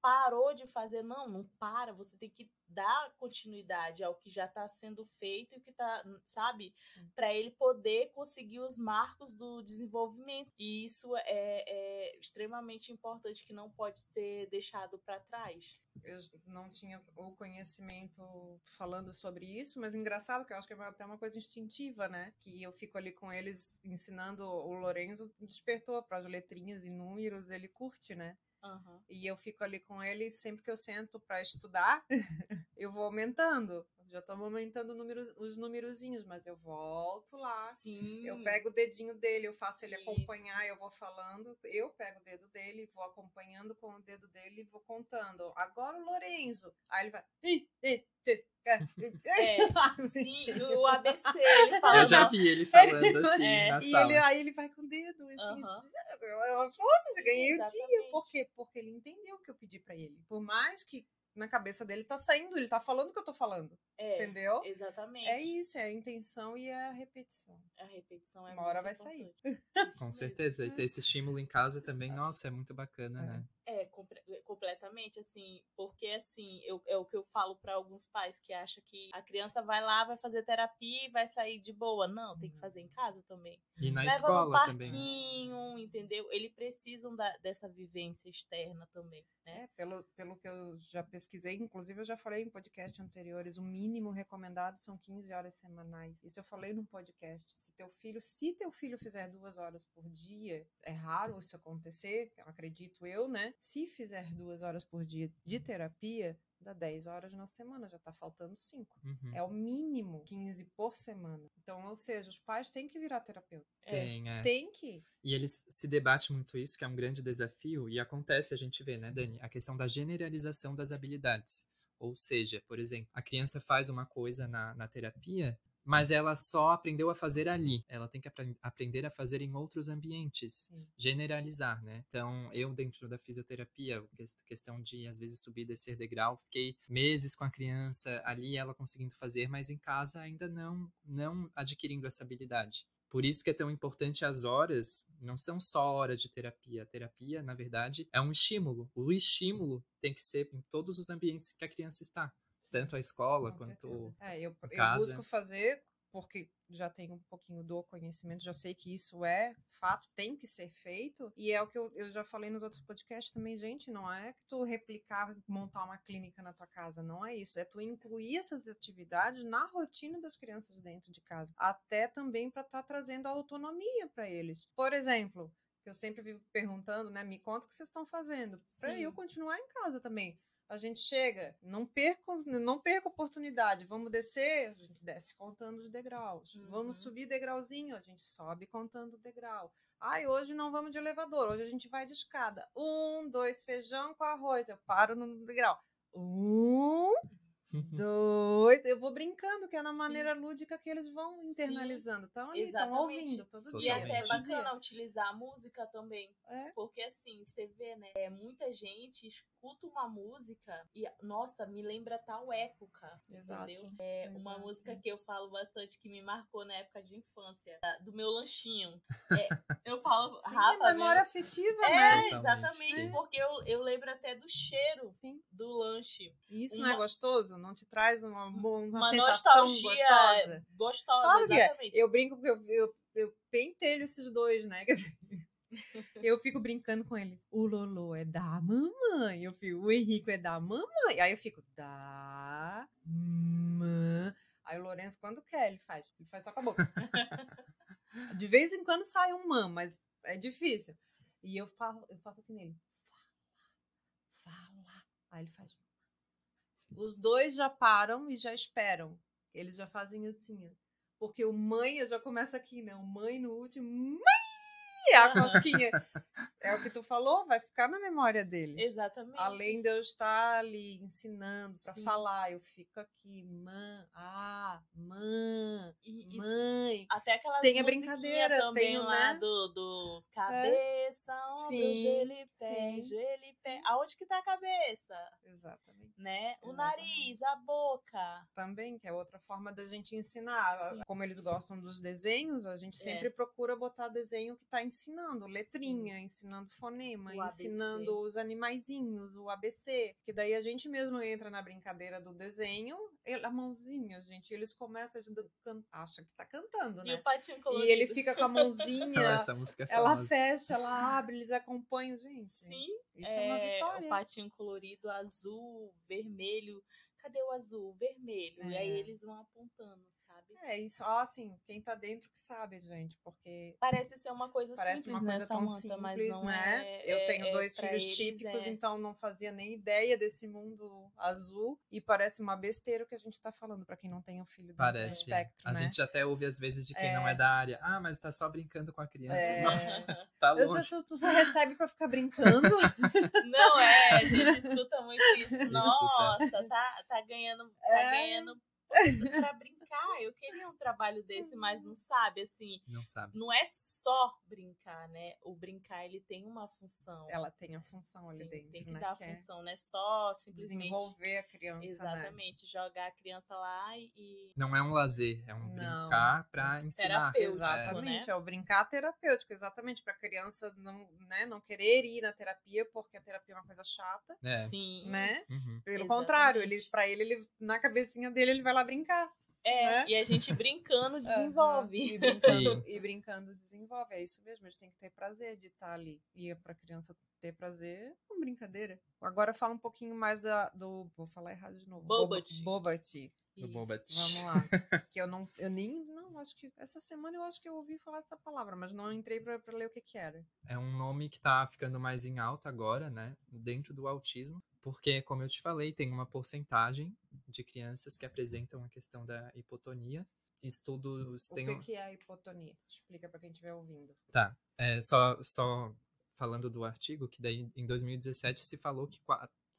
parou de fazer. Não, não para. Você tem que dar continuidade ao que já está sendo feito e que está, sabe? Para ele poder conseguir os marcos do desenvolvimento. E isso é, é extremamente importante, que não pode ser deixado para trás. Eu não tinha o conhecimento falando sobre isso, mas engraçado que eu acho que é até uma coisa instintiva, né? Que eu fico ali com eles ensinando o Lorenzo, despertou para as letrinhas e números, ele curte, né? Uhum. E eu fico ali com ele sempre que eu sento para estudar, eu vou aumentando. Já estou aumentando número, os númerozinhos, mas eu volto lá. Sim. Eu pego o dedinho dele, eu faço ele Isso. acompanhar, eu vou falando. Eu pego o dedo dele, vou acompanhando com o dedo dele e vou contando. Agora o Lorenzo. Aí ele vai. É, sim, o ABC, ele fala. Eu já vi ele falando assim é, na sala. Ele, aí ele vai com o dedo, assim, uhum. eu, eu, eu, ganhei o dia. Por quê? Porque ele entendeu o que eu pedi para ele. Por mais que na cabeça dele tá saindo, ele tá falando o que eu tô falando. É, entendeu? Exatamente. É isso, é a intenção e a repetição. A repetição é Uma hora vai sair. Com certeza. E ter esse estímulo em casa também, nossa, é muito bacana, é. né? É, completamente, assim, porque assim, eu, é o que eu falo para alguns pais que acham que a criança vai lá, vai fazer terapia e vai sair de boa. Não, tem que uhum. fazer em casa também. E na Leva escola no parquinho, também. entendeu? Eles precisam da, dessa vivência externa também, né? É, pelo, pelo que eu já pesquisei, inclusive eu já falei em podcast anteriores, o mínimo recomendado são 15 horas semanais. Isso eu falei num podcast. Se teu filho, se teu filho fizer duas horas por dia, é raro isso acontecer, acredito eu, né? Se fizer duas horas por dia de terapia, dá 10 horas na semana, já tá faltando 5. Uhum. É o mínimo 15 por semana. Então, ou seja, os pais têm que virar terapeuta. Tem, é. Tem que. E eles se debatem muito isso, que é um grande desafio, e acontece, a gente vê, né, Dani, a questão da generalização das habilidades. Ou seja, por exemplo, a criança faz uma coisa na, na terapia, mas ela só aprendeu a fazer ali. Ela tem que ap aprender a fazer em outros ambientes, Sim. generalizar, né? Então, eu dentro da fisioterapia, questão de às vezes subir e descer degrau, fiquei meses com a criança ali, ela conseguindo fazer, mas em casa ainda não não adquirindo essa habilidade. Por isso que é tão importante as horas, não são só horas de terapia. A terapia, na verdade, é um estímulo. O estímulo tem que ser em todos os ambientes que a criança está tanto a escola Com quanto é, eu, eu busco fazer porque já tenho um pouquinho do conhecimento, já sei que isso é fato, tem que ser feito, e é o que eu, eu já falei nos outros podcasts também, gente, não é que tu replicar, montar uma clínica na tua casa, não é isso, é tu incluir essas atividades na rotina das crianças dentro de casa, até também para estar tá trazendo autonomia para eles. Por exemplo, eu sempre vivo perguntando, né, me conta o que vocês estão fazendo, para eu continuar em casa também a gente chega, não perco, não perco oportunidade, vamos descer, a gente desce contando os degraus. Uhum. Vamos subir degrauzinho, a gente sobe contando o degrau. Ai, hoje não vamos de elevador, hoje a gente vai de escada. Um, dois, feijão com arroz. Eu paro no degrau. Um, dois. Eu vou brincando, que é na maneira Sim. lúdica que eles vão internalizando. Estão ali, estão ouvindo todo dia. E até é bacana utilizar a música também. É. Porque assim, você vê, né? É, muita gente escuta uma música e, nossa, me lembra tal época. Exato. Entendeu? É Exato. uma música que eu falo bastante que me marcou na época de infância, do meu lanchinho. É, eu falo, Sim, Rafa. memória meu... afetiva, é, né? Exatamente, porque eu, eu lembro até do cheiro Sim. do lanche. Isso uma... não é gostoso? Não te traz uma, uma, uma sensação gostosa? Gostosa, claro é. exatamente. Eu brinco porque eu, eu, eu pentelho esses dois, né? eu fico brincando com eles. O Lolo é da mamãe. Eu fico, o Henrico é da mamãe. Aí eu fico, da mamãe. Aí o Lourenço, quando quer, ele faz. Ele faz só com a boca. De vez em quando sai um mam, mas é difícil. E eu, falo, eu faço assim nele. fala. Aí ele faz. Os dois já param e já esperam. Eles já fazem assim, Porque o mãe já começa aqui, né? O mãe no último. Mãe! A cosquinha. é o que tu falou, vai ficar na memória deles. Exatamente. Além de eu estar ali ensinando para falar, eu fico aqui, mãe, ah, mãe, e, mãe. Até aquela tem a brincadeira também tem, lá né? do, do é. cabeça, é. ombro, sim, joelho pé, joelho pé. Aonde que tá a cabeça? Exatamente. Né? O nariz, a boca. Também, que é outra forma da gente ensinar. Sim. Como eles gostam dos desenhos, a gente é. sempre é. procura botar desenho que tá ensinando letrinha, Sim. ensinando fonema, o ensinando ABC. os animaizinhos, o ABC. Que daí a gente mesmo entra na brincadeira do desenho, a mãozinha, gente, eles começam a acha que tá cantando, né? E o patinho colorido. E ele fica com a mãozinha, Essa música é ela fecha, ela abre, eles acompanham, gente. Sim. Isso é, é uma vitória. O patinho colorido, azul, vermelho. Cadê o azul? Vermelho. É. E aí é. eles vão apontando sabe? É, isso, ó, assim, quem tá dentro que sabe, gente, porque... Parece ser uma coisa parece simples, uma coisa né, tão Samantha, simples, mas não né? É, eu tenho é, dois filhos típicos, é. então não fazia nem ideia desse mundo azul, e parece uma besteira o que a gente tá falando, para quem não tem um filho parece. do espectro, A né? gente até ouve às vezes de quem não é, é. da área, ah, mas tá só brincando com a criança. É. Nossa, tá longe. Tu, tu só recebe para ficar brincando? não é, a gente escuta muito isso. Nossa, tá, tá ganhando, tá ganhando para brincar. Eu queria um trabalho desse, mas não sabe, assim. Não sabe. Não é só brincar, né? O brincar, ele tem uma função. Ela tem a função ali tem, dentro, Tem que né? dar que é função, né? Só simplesmente... Desenvolver a criança, né? Exatamente. Né? Jogar a criança lá e... Não é um lazer, é um não. brincar para ensinar. Terapêutico, exatamente. Né? É o brincar terapêutico, exatamente. Pra criança não, né, não querer ir na terapia, porque a terapia é uma coisa chata. É. Sim. Né? Uhum. Pelo exatamente. contrário, ele, pra ele, ele, na cabecinha dele, ele vai lá brincar. É, né? e a gente brincando desenvolve. Uhum. E, brincando, e, brincando, desenvolve. É isso mesmo, a gente tem que ter prazer de estar ali. E é pra criança ter prazer com brincadeira. Agora fala um pouquinho mais da, do. Vou falar errado de novo. Bobat. Bobat. Do Bobat. Vamos lá. que eu não. Eu nem. Não, acho que. Essa semana eu acho que eu ouvi falar essa palavra, mas não entrei pra, pra ler o que, que era. É um nome que tá ficando mais em alta agora, né? Dentro do autismo. Porque, como eu te falei, tem uma porcentagem de crianças que apresentam a questão da hipotonia. Estudos. O que, que é a hipotonia? Explica para quem estiver ouvindo. Tá. É, só, só falando do artigo, que daí em 2017 se falou que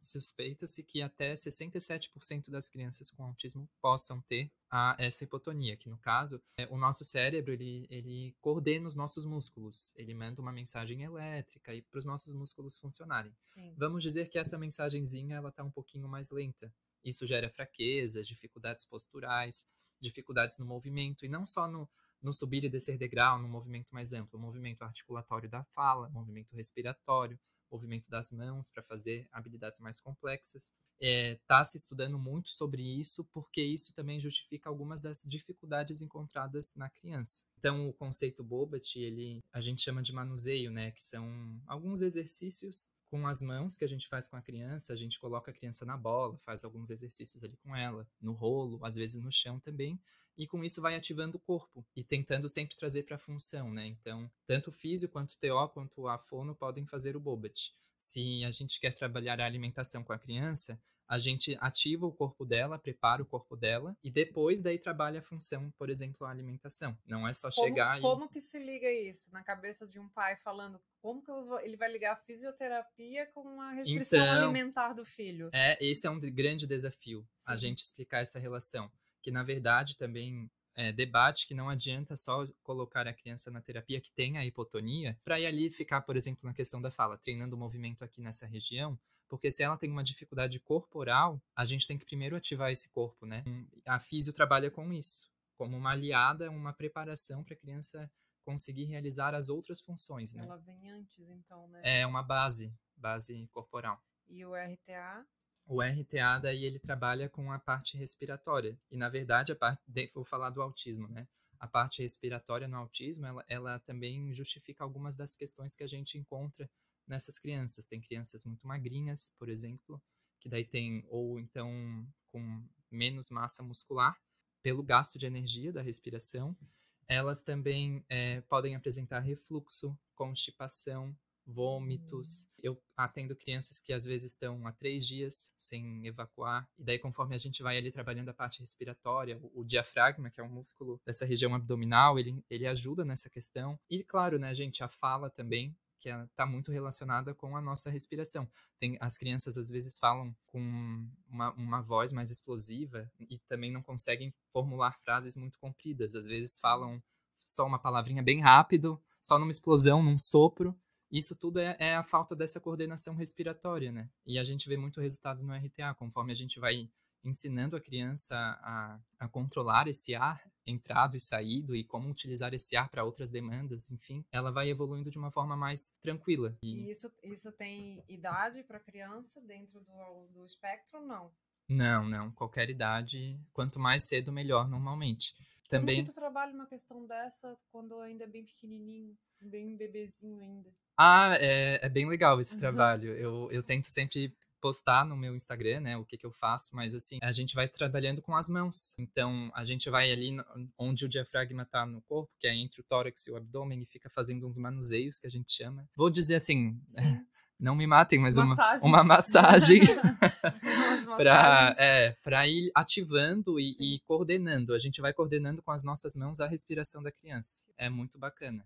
suspeita-se que até 67% das crianças com autismo possam ter a, essa hipotonia, que no caso, é, o nosso cérebro, ele, ele coordena os nossos músculos, ele manda uma mensagem elétrica para os nossos músculos funcionarem. Sim. Vamos dizer que essa mensagenzinha, ela está um pouquinho mais lenta. Isso gera fraqueza, dificuldades posturais, dificuldades no movimento, e não só no, no subir e descer degrau, no movimento mais amplo, movimento articulatório da fala, movimento respiratório, movimento das mãos para fazer habilidades mais complexas. Está é, tá se estudando muito sobre isso, porque isso também justifica algumas das dificuldades encontradas na criança. Então, o conceito Bobat, ele, a gente chama de manuseio, né, que são alguns exercícios com as mãos que a gente faz com a criança, a gente coloca a criança na bola, faz alguns exercícios ali com ela, no rolo, às vezes no chão também, e com isso vai ativando o corpo e tentando sempre trazer para a função, né? Então, tanto o físio quanto o TO quanto a fono podem fazer o Bobat. Se a gente quer trabalhar a alimentação com a criança, a gente ativa o corpo dela, prepara o corpo dela e depois daí trabalha a função, por exemplo, a alimentação. Não é só como, chegar e... Como que se liga isso na cabeça de um pai falando como que vou... ele vai ligar a fisioterapia com a restrição então, alimentar do filho? É, esse é um grande desafio, Sim. a gente explicar essa relação que na verdade também é, debate que não adianta só colocar a criança na terapia que tem a hipotonia para ir ali ficar, por exemplo, na questão da fala, treinando o movimento aqui nessa região, porque se ela tem uma dificuldade corporal, a gente tem que primeiro ativar esse corpo, né? A físio trabalha com isso, como uma aliada, uma preparação para a criança conseguir realizar as outras funções, né? Ela vem antes, então, né? É uma base, base corporal. E o RTA? O RTA daí ele trabalha com a parte respiratória. E na verdade, a parte, vou falar do autismo, né? A parte respiratória no autismo, ela, ela também justifica algumas das questões que a gente encontra nessas crianças. Tem crianças muito magrinhas, por exemplo, que daí tem ou então com menos massa muscular pelo gasto de energia da respiração. Elas também é, podem apresentar refluxo, constipação, vômitos. Eu atendo crianças que às vezes estão há três dias sem evacuar, e daí, conforme a gente vai ali trabalhando a parte respiratória, o, o diafragma, que é um músculo dessa região abdominal, ele, ele ajuda nessa questão. E, claro, né, gente, a fala também que está muito relacionada com a nossa respiração. Tem, as crianças às vezes falam com uma, uma voz mais explosiva e também não conseguem formular frases muito compridas. Às vezes falam só uma palavrinha bem rápido, só numa explosão, num sopro. Isso tudo é, é, a falta dessa coordenação respiratória, né? E a gente vê muito resultado no RTA, conforme a gente vai ensinando a criança a, a controlar esse ar entrado e saído e como utilizar esse ar para outras demandas, enfim, ela vai evoluindo de uma forma mais tranquila. E, e isso, isso tem idade para criança dentro do, do espectro? Não. Não, não. Qualquer idade, quanto mais cedo, melhor, normalmente. Também... Como que tu trabalha uma questão dessa quando ainda é bem pequenininho, bem bebezinho ainda? Ah, é, é bem legal esse trabalho. Eu, eu tento sempre postar no meu Instagram, né, o que que eu faço, mas assim, a gente vai trabalhando com as mãos. Então, a gente vai ali onde o diafragma tá no corpo, que é entre o tórax e o abdômen, e fica fazendo uns manuseios que a gente chama. Vou dizer assim, não me matem, mas uma, uma massagem para é, pra ir ativando e, e, coordenando. A gente vai coordenando com as nossas mãos a respiração da criança. É muito bacana.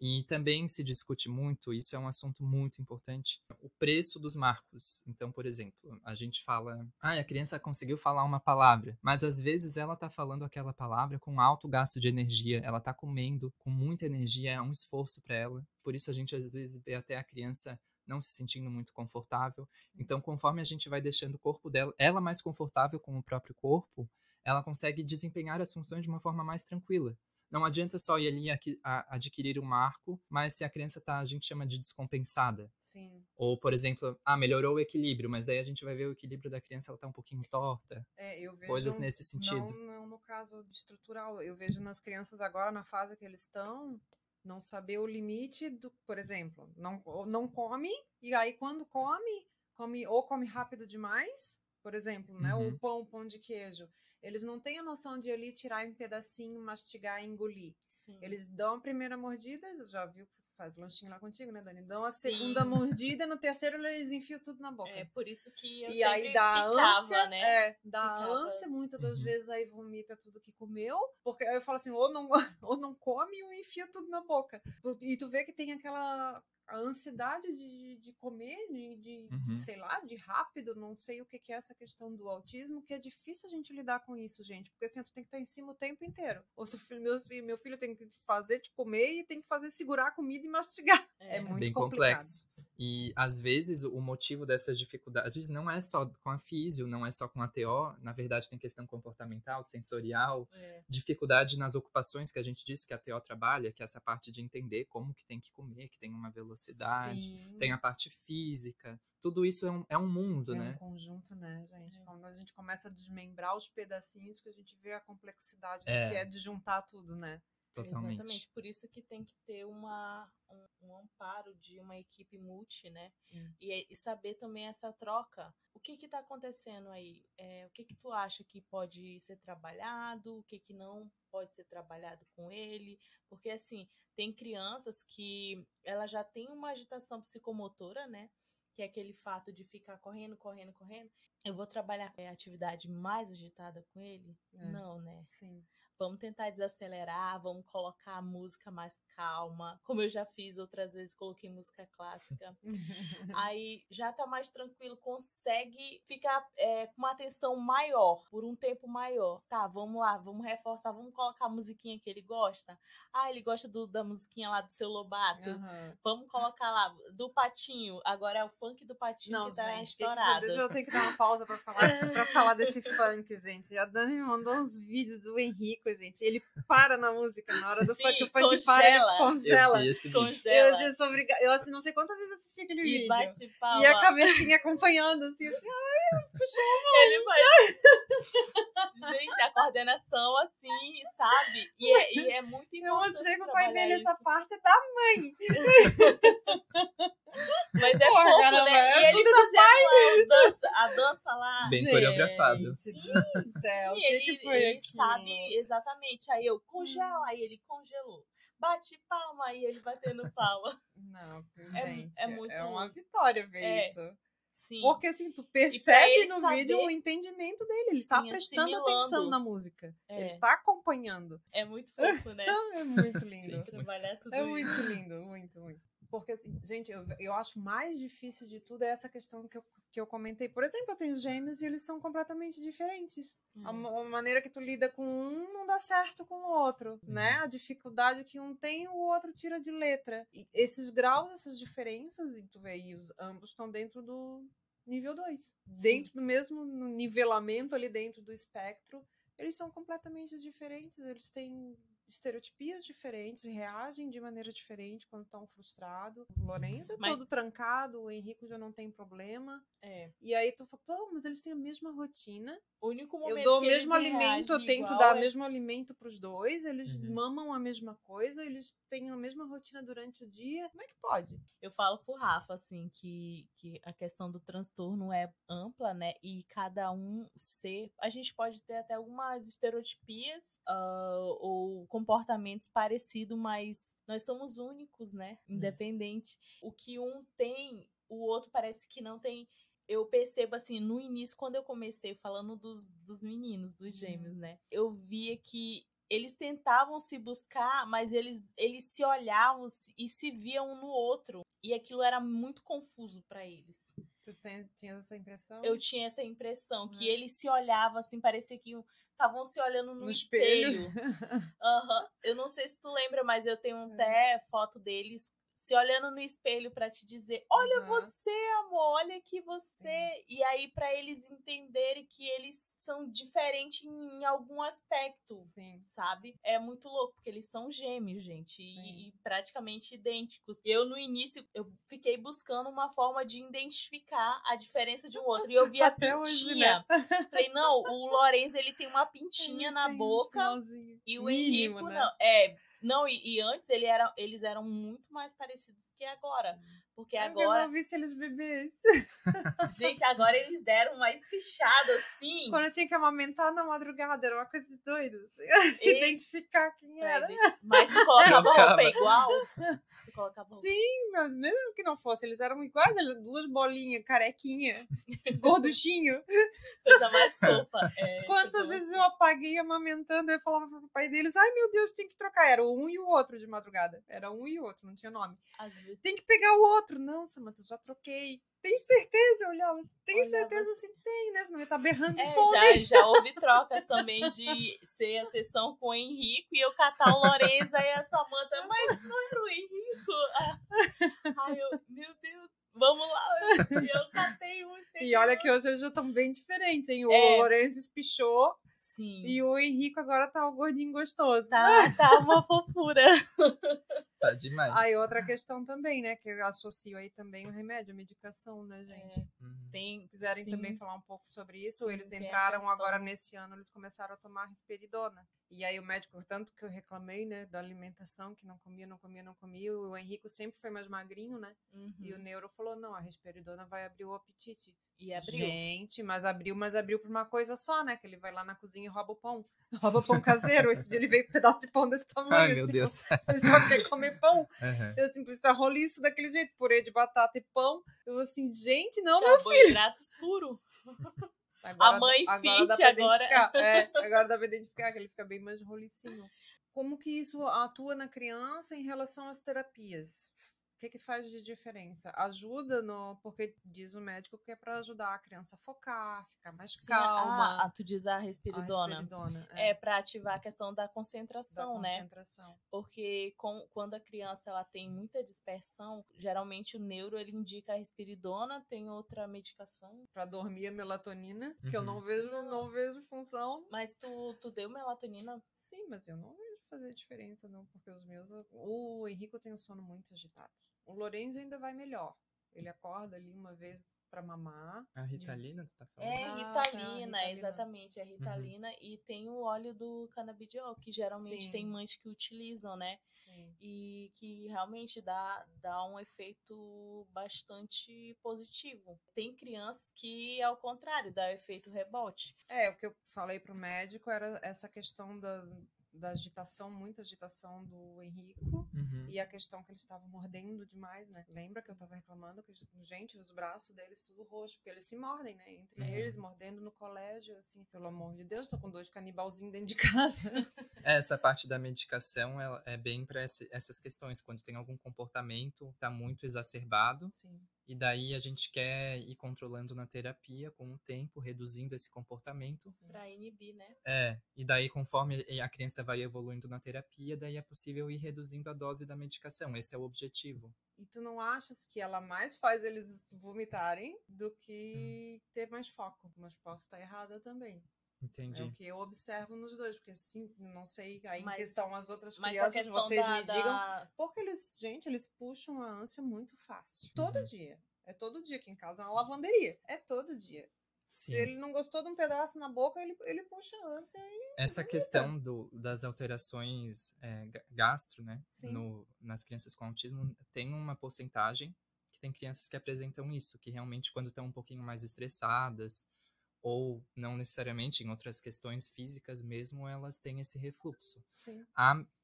E também se discute muito, isso é um assunto muito importante, o preço dos marcos. Então, por exemplo, a gente fala, ah, a criança conseguiu falar uma palavra, mas às vezes ela está falando aquela palavra com alto gasto de energia, ela está comendo com muita energia, é um esforço para ela. Por isso a gente às vezes vê até a criança não se sentindo muito confortável. Sim. Então, conforme a gente vai deixando o corpo dela, ela mais confortável com o próprio corpo, ela consegue desempenhar as funções de uma forma mais tranquila. Não adianta só ir ali adquirir um marco, mas se a criança tá, a gente chama de descompensada. Sim. Ou, por exemplo, ah, melhorou o equilíbrio, mas daí a gente vai ver o equilíbrio da criança, ela tá um pouquinho torta. É, eu vejo. Coisas nesse sentido. Não, não no caso estrutural. Eu vejo nas crianças agora, na fase que eles estão, não saber o limite do, por exemplo, não, não come, e aí quando come, come ou come rápido demais, por exemplo, né? Uhum. O pão, pão de queijo. Eles não têm a noção de ali tirar em pedacinho, mastigar e engolir. Sim. Eles dão a primeira mordida, já viu faz lanchinho lá contigo, né, Dani? Dão a Sim. segunda mordida, no terceiro eles enfiam tudo na boca. É, por isso que eu E aí dá ficava, ânsia, né? É, dá ficava. ânsia, muitas das uhum. vezes aí vomita tudo que comeu, porque aí eu falo assim, ou não, ou não come ou enfia tudo na boca. E tu vê que tem aquela a ansiedade de, de comer, de, de uhum. sei lá, de rápido, não sei o que, que é essa questão do autismo, que é difícil a gente lidar com isso, gente. Porque assim, tu tem que estar em cima o tempo inteiro. Ou se meu, meu filho tem que fazer de comer e tem que fazer segurar a comida e mastigar. É, é muito bem complicado. complexo. E às vezes o motivo dessas dificuldades não é só com a físio, não é só com a TO, na verdade tem questão comportamental, sensorial, é. dificuldade nas ocupações que a gente disse que a TO trabalha, que é essa parte de entender como que tem que comer, que tem uma velocidade, Sim. tem a parte física, tudo isso é um, é um mundo, é né? É um conjunto, né, gente? É. Quando a gente começa a desmembrar os pedacinhos que a gente vê a complexidade é. que é de juntar tudo, né? Totalmente. Exatamente, por isso que tem que ter uma, um, um amparo de uma equipe multi, né? Hum. E, e, saber também essa troca. O que está acontecendo aí? É, o que, que tu acha que pode ser trabalhado? O que, que não pode ser trabalhado com ele? Porque, assim, tem crianças que ela já tem uma agitação psicomotora, né? Que é aquele fato de ficar correndo, correndo, correndo. Eu vou trabalhar a atividade mais agitada com ele? É. Não, né? Sim vamos tentar desacelerar, vamos colocar a música mais calma, como eu já fiz outras vezes, coloquei música clássica. Aí já tá mais tranquilo, consegue ficar é, com uma atenção maior, por um tempo maior. Tá, vamos lá, vamos reforçar, vamos colocar a musiquinha que ele gosta. Ah, ele gosta do, da musiquinha lá do seu Lobato. Uhum. Vamos colocar lá, do Patinho. Agora é o funk do Patinho Não, que tá gente, estourado. Deixa eu ter que dar uma pausa pra falar, pra falar desse funk, gente. A Dani me mandou uns vídeos do Henrique gente. Ele para na música na hora do Sim, funk, o funk congela. para, ele congela. Eu congela. Eu, eu, obrigada. eu assim, não sei quantas vezes assisti aquele e vídeo. Bate e a cabecinha acompanhando, assim, assim, ai, puxou Ele vai. gente, a coordenação, assim, sabe? E é, e é muito importante. Eu mostrei pro pai dele isso. essa parte da mãe. Mas é Pô, fofo, caramba, né? É e ele fazendo a dança, a dança lá. Bem gente, coreografado. Sim, céu, sim, ele, que ele sabe exatamente. Aí eu congelo, aí ele congelou. Bate palma, aí ele batendo palma. Não, é, gente, é, muito... é uma vitória ver é. isso. Sim. Porque assim, tu percebe no saber... vídeo o entendimento dele. Ele tá Sim, tá prestando assimilando. atenção na música. É. Ele tá acompanhando. É muito fofo, né? é muito lindo. Sim, trabalhar tudo É muito lindo, muito, muito. Porque, assim, gente, eu, eu acho mais difícil de tudo é essa questão que eu, que eu comentei. Por exemplo, eu tenho gêmeos e eles são completamente diferentes. A, a, maneira que tu lida com um não dá certo com o outro, uhum. né? A dificuldade que um tem, o outro tira de letra. E esses graus, essas diferenças, e tu vê aí, os, ambos estão dentro do nível 2. Dentro do mesmo nivelamento ali dentro do espectro, eles são completamente diferentes. Eles têm estereotipias diferentes, reagem de maneira diferente quando estão frustrados. O Lourenço é mas... todo trancado, o Henrique já não tem problema. É. E aí tu fala, pô, mas eles têm a mesma rotina. O único momento eu dou o mesmo alimento, eu tento dar é... o mesmo alimento para os dois, eles uhum. mamam a mesma coisa, eles têm a mesma rotina durante o dia. Como é que pode? Eu falo pro Rafa, assim, que, que a questão do transtorno é ampla, né? E cada um ser. A gente pode ter até algumas estereotipias uh, ou comportamentos parecidos, mas nós somos únicos, né? Uhum. Independente. O que um tem, o outro parece que não tem eu percebo assim, no início, quando eu comecei falando dos, dos meninos, dos gêmeos, uhum. né? Eu via que eles tentavam se buscar, mas eles, eles se olhavam e se viam um no outro. E aquilo era muito confuso para eles. Tu tem, tinha essa impressão? Eu tinha essa impressão, uhum. que eles se olhavam assim, parecia que estavam se olhando no, no espelho. espelho. uhum. Eu não sei se tu lembra, mas eu tenho é. até foto deles se olhando no espelho para te dizer: Olha uhum. você, amor, olha aqui você. E aí, para eles entenderem que eles são diferentes em, em, algum aspecto, Sim. sabe? É muito louco, porque eles são gêmeos, gente, e, e, praticamente idênticos. Eu, no início, eu fiquei buscando uma forma de identificar a diferença de um outro. E eu vi a Até pintinha. Hoje, né? Falei, não, o Lorenzo, ele tem uma pintinha ele na boca. E o Mínimo, Henrico, né? não. É, não, e, e, antes ele era, eles eram muito mais parecidos que agora. Sim. Porque agora. Eu não vi se eles bebês. Gente, agora eles deram uma espichada assim. Quando eu tinha que amamentar na madrugada, era uma coisa de doido. Identificar quem era. Mas tu colocava roupa igual? Tu colocava roupa. Sim, mas mesmo que não fosse, eles eram iguais, duas bolinhas, carequinha, gorduchinho. Coisa mais fofa. É, Quantas vezes eu apaguei amamentando e falava pro pai deles: ai meu Deus, tem que trocar. Era um e o outro de madrugada. Era um e o outro, não tinha nome. Tem que pegar o outro outro. Não, Samanta, já troquei. Tem certeza? Eu olhava, Olhava. certeza se tem, né? Senão ele tá berrando de é, fome. Já, já houve trocas também de ser a sessão com o Henrico e eu catar o Lorenzo e a Samanta, mas não era o Henrico. Ai, eu, meu Deus, vamos lá. Eu, eu catei um. E olha que hoje já estão bem diferentes, hein? O é. Lourenço espichou Sim. E o Henrico agora tá o gordinho gostoso. Tá, tá uma fofura. tá demais. Aí outra questão também, né? Que eu associo aí também o remédio, a medicação, né, gente? É. Uhum. Tem, Se quiserem sim. também falar um pouco sobre isso, sim, eles entraram agora nesse ano, eles começaram a tomar risperidona. E aí o médico, tanto que eu reclamei, né, da alimentação, que não comia, não comia, não comia, o Henrico sempre foi mais magrinho, né? Uhum. E o uhum. neuro falou, não, a risperidona vai abrir o apetite. E abriu. Gente, mas abriu, mas abriu por uma coisa só, né? Que ele vai lá na cozinha e rouba o pão. Rouba pão caseiro. Esse dia ele veio com um pedaço de pão desse tamanho. Ai, meu assim, Deus. Ele só quer comer pão. Uhum. Eu assim, tá roliço daquele jeito, purê de batata e pão. Eu assim, gente, não, meu filho. Hidratos puro. Agora, a mãe agora fit agora. É, agora dá pra identificar que ele fica bem mais rolicinho. Como que isso atua na criança em relação às terapias? O que, que faz de diferença? Ajuda no. Porque diz o médico que é para ajudar a criança a focar, ficar mais Sim, calma. Ah, tu diz a respiridona. A respiridona é, é para ativar a questão da concentração, da concentração. né? Porque com, quando a criança ela tem muita dispersão, geralmente o neuro ele indica a respiridona, tem outra medicação. Para dormir a melatonina, uhum. que eu não uhum. vejo, não vejo função. Mas tu, tu deu melatonina? Sim, mas eu não vejo fazer diferença, não, porque os meus. O Henrico tem o sono muito agitado. O Lorenzo ainda vai melhor. Ele acorda ali uma vez para mamar. A Ritalina, de... você tá falando? É, Ritalina, ah, tá, Ritalina. exatamente, é Ritalina. Uhum. E tem o óleo do canabidiol, que geralmente Sim. tem mães que utilizam, né? Sim. E que realmente dá, dá um efeito bastante positivo. Tem crianças que, ao contrário, dá efeito rebote. É, o que eu falei pro médico era essa questão da, da agitação, muita agitação do Henrico. Uhum. E a questão que eles estavam mordendo demais, né? Lembra que eu tava reclamando que, gente, os braços deles tudo roxo, porque eles se mordem, né? Entre uhum. eles, mordendo no colégio, assim, pelo amor de Deus, tô com dois canibalzinhos dentro de casa. Essa parte da medicação é bem para essas questões, quando tem algum comportamento tá muito exacerbado. Sim. E daí a gente quer ir controlando na terapia com o tempo, reduzindo esse comportamento. Para inibir, né? É. E daí, conforme a criança vai evoluindo na terapia, daí é possível ir reduzindo a dose da medicação. Esse é o objetivo. E tu não achas que ela mais faz eles vomitarem do que hum. ter mais foco? Mas posso estar errada também. Entendi. É o que eu observo nos dois, porque sim, não sei aí mas, em questão as outras crianças, vocês da, me digam. Da... Porque eles, gente, eles puxam a ânsia muito fácil. Todo uhum. dia. É todo dia aqui em casa, é uma lavanderia. É todo dia. Sim. Se ele não gostou de um pedaço na boca, ele, ele puxa a ânsia e. Essa questão do, das alterações é, gastro, né? No, nas crianças com autismo, tem uma porcentagem que tem crianças que apresentam isso, que realmente, quando estão um pouquinho mais estressadas, ou não necessariamente em outras questões físicas mesmo, elas têm esse refluxo. Sim.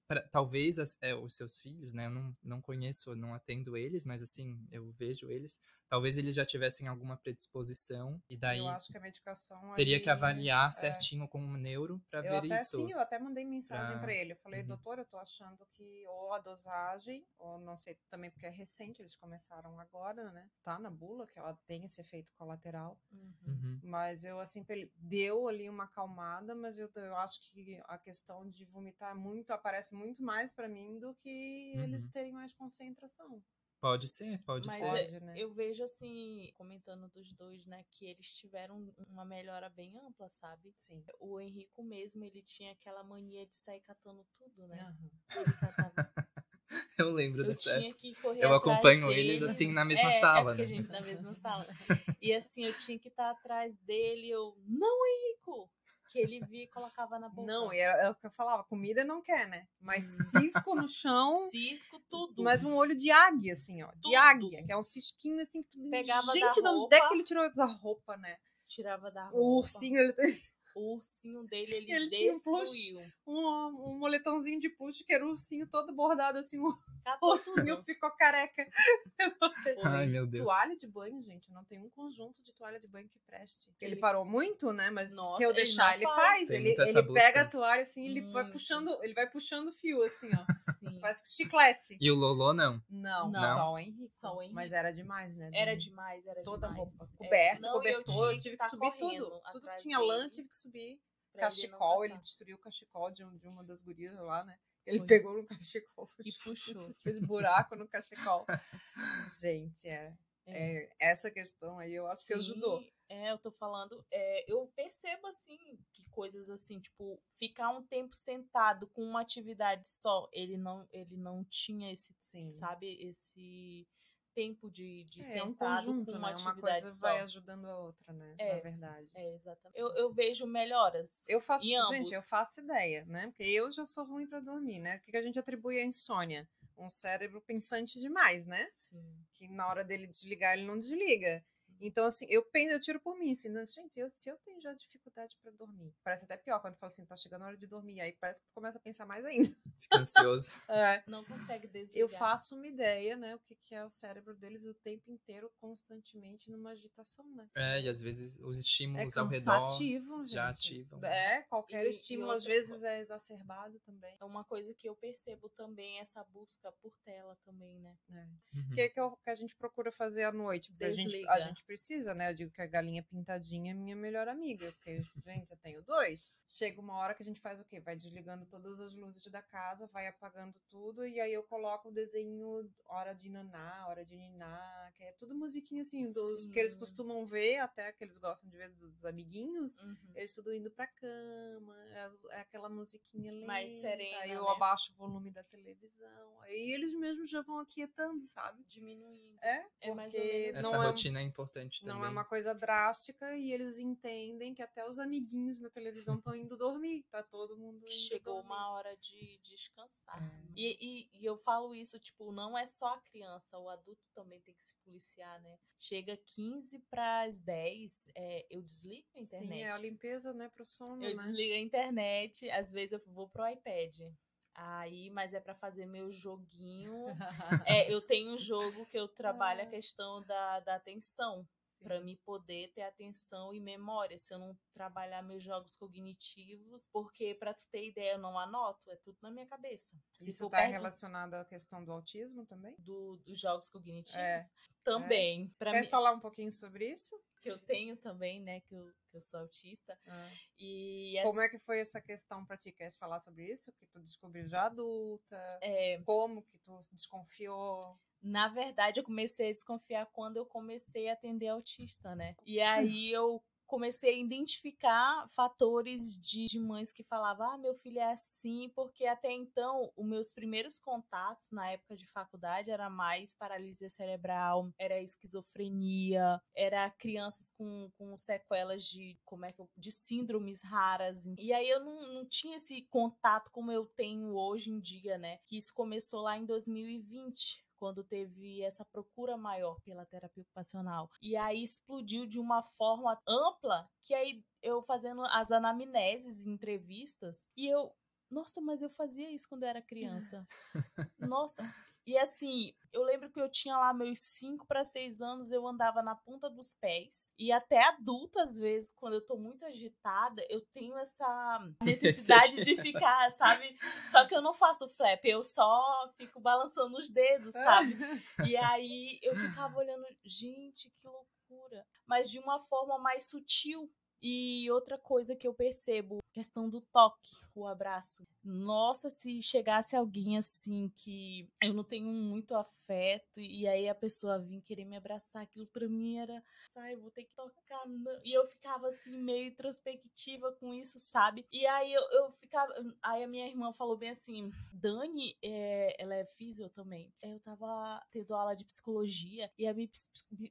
Pra, talvez as, é, os seus filhos, né? Eu não, não conheço, não atendo eles, mas assim, eu vejo eles. Talvez eles já tivessem alguma predisposição e daí eu acho que a medicação teria que avaliar é, certinho com o neuro para ver até, isso. Sim, eu até mandei mensagem para ele. Eu falei, uhum. doutor, eu tô achando que ou a dosagem, ou não sei também porque é recente, eles começaram agora, né? Tá na bula que ela tem esse efeito colateral. Uhum. uhum. Mas eu assim, deu ali uma acalmada, mas eu, eu acho que a questão de vomitar muito aparece muito mais para mim do que uhum. eles terem mais concentração. Pode ser, pode Mas ser. Pode, né? Eu vejo assim, comentando dos dois, né, que eles tiveram uma melhora bem ampla, sabe? Sim. O Henrico mesmo, ele tinha aquela mania de sair catando tudo, né? Uhum. Eu lembro eu dessa tinha que correr Eu acompanho eles assim na mesma é, sala, é né? A gente na mesma sala. E assim, eu tinha que estar atrás dele, eu, não, Henrico! Que ele via e colocava na boca. Não, era, é o que eu falava, comida não quer, né? Mas hum. cisco no chão. cisco, tudo. Mas um olho de águia, assim, ó. Tudo. De águia, que é um cisquinho assim. Tudo... Pegava Gente, da roupa. onde é que ele tirou da roupa, né? Tirava da roupa. O ursinho, ele o ursinho dele, ele, ele destruiu. Um, um, um, moletãozinho de plush que era o ursinho todo bordado, assim, o ursinho ficou careca. Ai, meu Deus. Toalha de banho, gente, não tem um conjunto de toalha de banho que preste. Ele, ele parou muito, né, mas Nossa, se eu deixar, ele, ele faz. Ele, ele pega a toalha, assim, ele vai puxando, ele vai puxando fio, assim, ó. Sim. Faz chiclete. E o Lolo, não? Não, não. só o Henrique. Só o Henrique. Mas era demais, né? Era demais, era Toda demais. roupa. Coberta, é, cobertor, eu, eu tive que subir tudo. Tudo que tinha lã, tive que subir. Cachecol, ele, ele, destruiu o cachecol de, um, de, uma das gurias lá, né? Ele Foi. pegou no cachecol e puxou. Fez buraco no cachecol. Gente, é, é. é, essa questão aí eu acho Sim, que ajudou. É, eu tô falando, é, eu percebo assim que coisas assim, tipo, ficar um tempo sentado com uma atividade só, ele não, ele não tinha esse, Sim. sabe, esse tempo de, de é, um conjunto, com uma né? Uma coisa só. vai ajudando a outra, né? É, Na verdade. É, exatamente. Eu, eu vejo melhoras. Eu faço, gente, eu faço ideia, né? Porque eu já sou ruim para dormir, né? O que a gente atribui à insônia? Um cérebro pensante demais, né? Sim. Que na hora dele desligar, ele não desliga. Então, assim, eu penso, eu tiro por mim, assim, né? gente, eu, se eu tenho já dificuldade para dormir, parece até pior quando fala assim, tá chegando a hora de dormir, aí parece que tu começa a pensar mais ainda. Fica ansioso. é. Não consegue desligar. Eu faço uma ideia, né, o que, que é o cérebro deles o tempo inteiro, constantemente numa agitação, né? É, e às vezes os estímulos é ao redor gente. já ativam. É, qualquer e, estímulo e às vezes coisa. é exacerbado também. É uma coisa que eu percebo também, essa busca por tela também, né? É. Uhum. O que, que, que, a gente procura fazer à noite? Porque a gente, a gente precisa, né? Eu digo que a galinha pintadinha é minha melhor amiga, porque, gente, eu tenho dois. Chega uma hora que a gente faz o quê? Vai desligando todas as luzes da casa, vai apagando tudo, e aí eu coloco o desenho hora de naná, hora de niná, que é tudo musiquinha assim, dos Sim. que eles costumam ver, até que eles gostam de ver dos, dos amiguinhos, uhum. eles tudo indo pra cama, é, é aquela musiquinha lenta, mais serena. Aí eu né? abaixo o volume da televisão, aí eles mesmos já vão aquietando, sabe? Diminuindo. É, é mais ou menos. Essa rotina é, é importante também. Não é uma coisa drástica e eles entendem que até os amiguinhos na televisão estão indo dormir, tá todo mundo indo Chegou dormir. uma hora de descansar. É. E, e, e, eu falo isso, tipo, não é só a criança, o adulto também tem que se policiar, né? Chega 15 para as 10, é, eu desligo a internet. Sim, é a limpeza, né, pro sono, Eu né? desligo a internet, às vezes eu vou pro iPad. Aí, mas é para fazer meu joguinho. é, eu tenho um jogo que eu trabalho a ah. questão da, da atenção para me poder ter atenção e memória, se eu não trabalhar meus jogos cognitivos, porque para tu ter ideia, eu não anoto, é tudo na minha cabeça. Se Isso está relacionado à questão do autismo também? Do, dos jogos cognitivos? É. Também. É. Quer mim... falar um pouquinho sobre isso? Que eu tenho também, né? Que eu, que eu sou autista. Ah. E Como é que foi essa questão para ti? Quer falar sobre isso? Que tu descobriu já adulta? É... Como que tu desconfiou? Na verdade, eu comecei a desconfiar quando eu comecei a atender autista, né? E aí eu comecei a identificar fatores de, de, mães que falavam, ah, meu filho é assim, porque até então, os meus primeiros contatos na época de faculdade era mais paralisia cerebral, era esquizofrenia, era crianças com, com sequelas de, como é que eu, de síndromes raras. E aí eu não, não tinha esse contato como eu tenho hoje em dia, né? Que isso começou lá em 2020 quando teve essa procura maior pela terapia ocupacional. E aí explodiu de uma forma ampla que aí eu fazendo as anamneses, entrevistas, e eu, nossa, mas eu fazia isso quando eu era criança. nossa, e assim, eu lembro que eu tinha lá meus 5 para 6 anos, eu andava na ponta dos pés. E até adulta, às vezes, quando eu tô muito agitada, eu tenho essa necessidade de ficar, sabe? Só que eu não faço flap, eu só fico balançando os dedos, sabe? E aí eu ficava olhando, gente, que loucura. Mas de uma forma mais sutil. E outra coisa que eu percebo, questão do toque, o abraço. Nossa, se chegasse alguém assim que eu não tenho muito afeto e aí a pessoa vir querer me abraçar, aquilo pra mim era, sai, vou ter que tocar. Não. E eu ficava assim meio introspectiva com isso, sabe? E aí eu, eu ficava, aí a minha irmã falou bem assim, Dani, é, ela é físio também. Eu tava tendo aula de psicologia e a minha,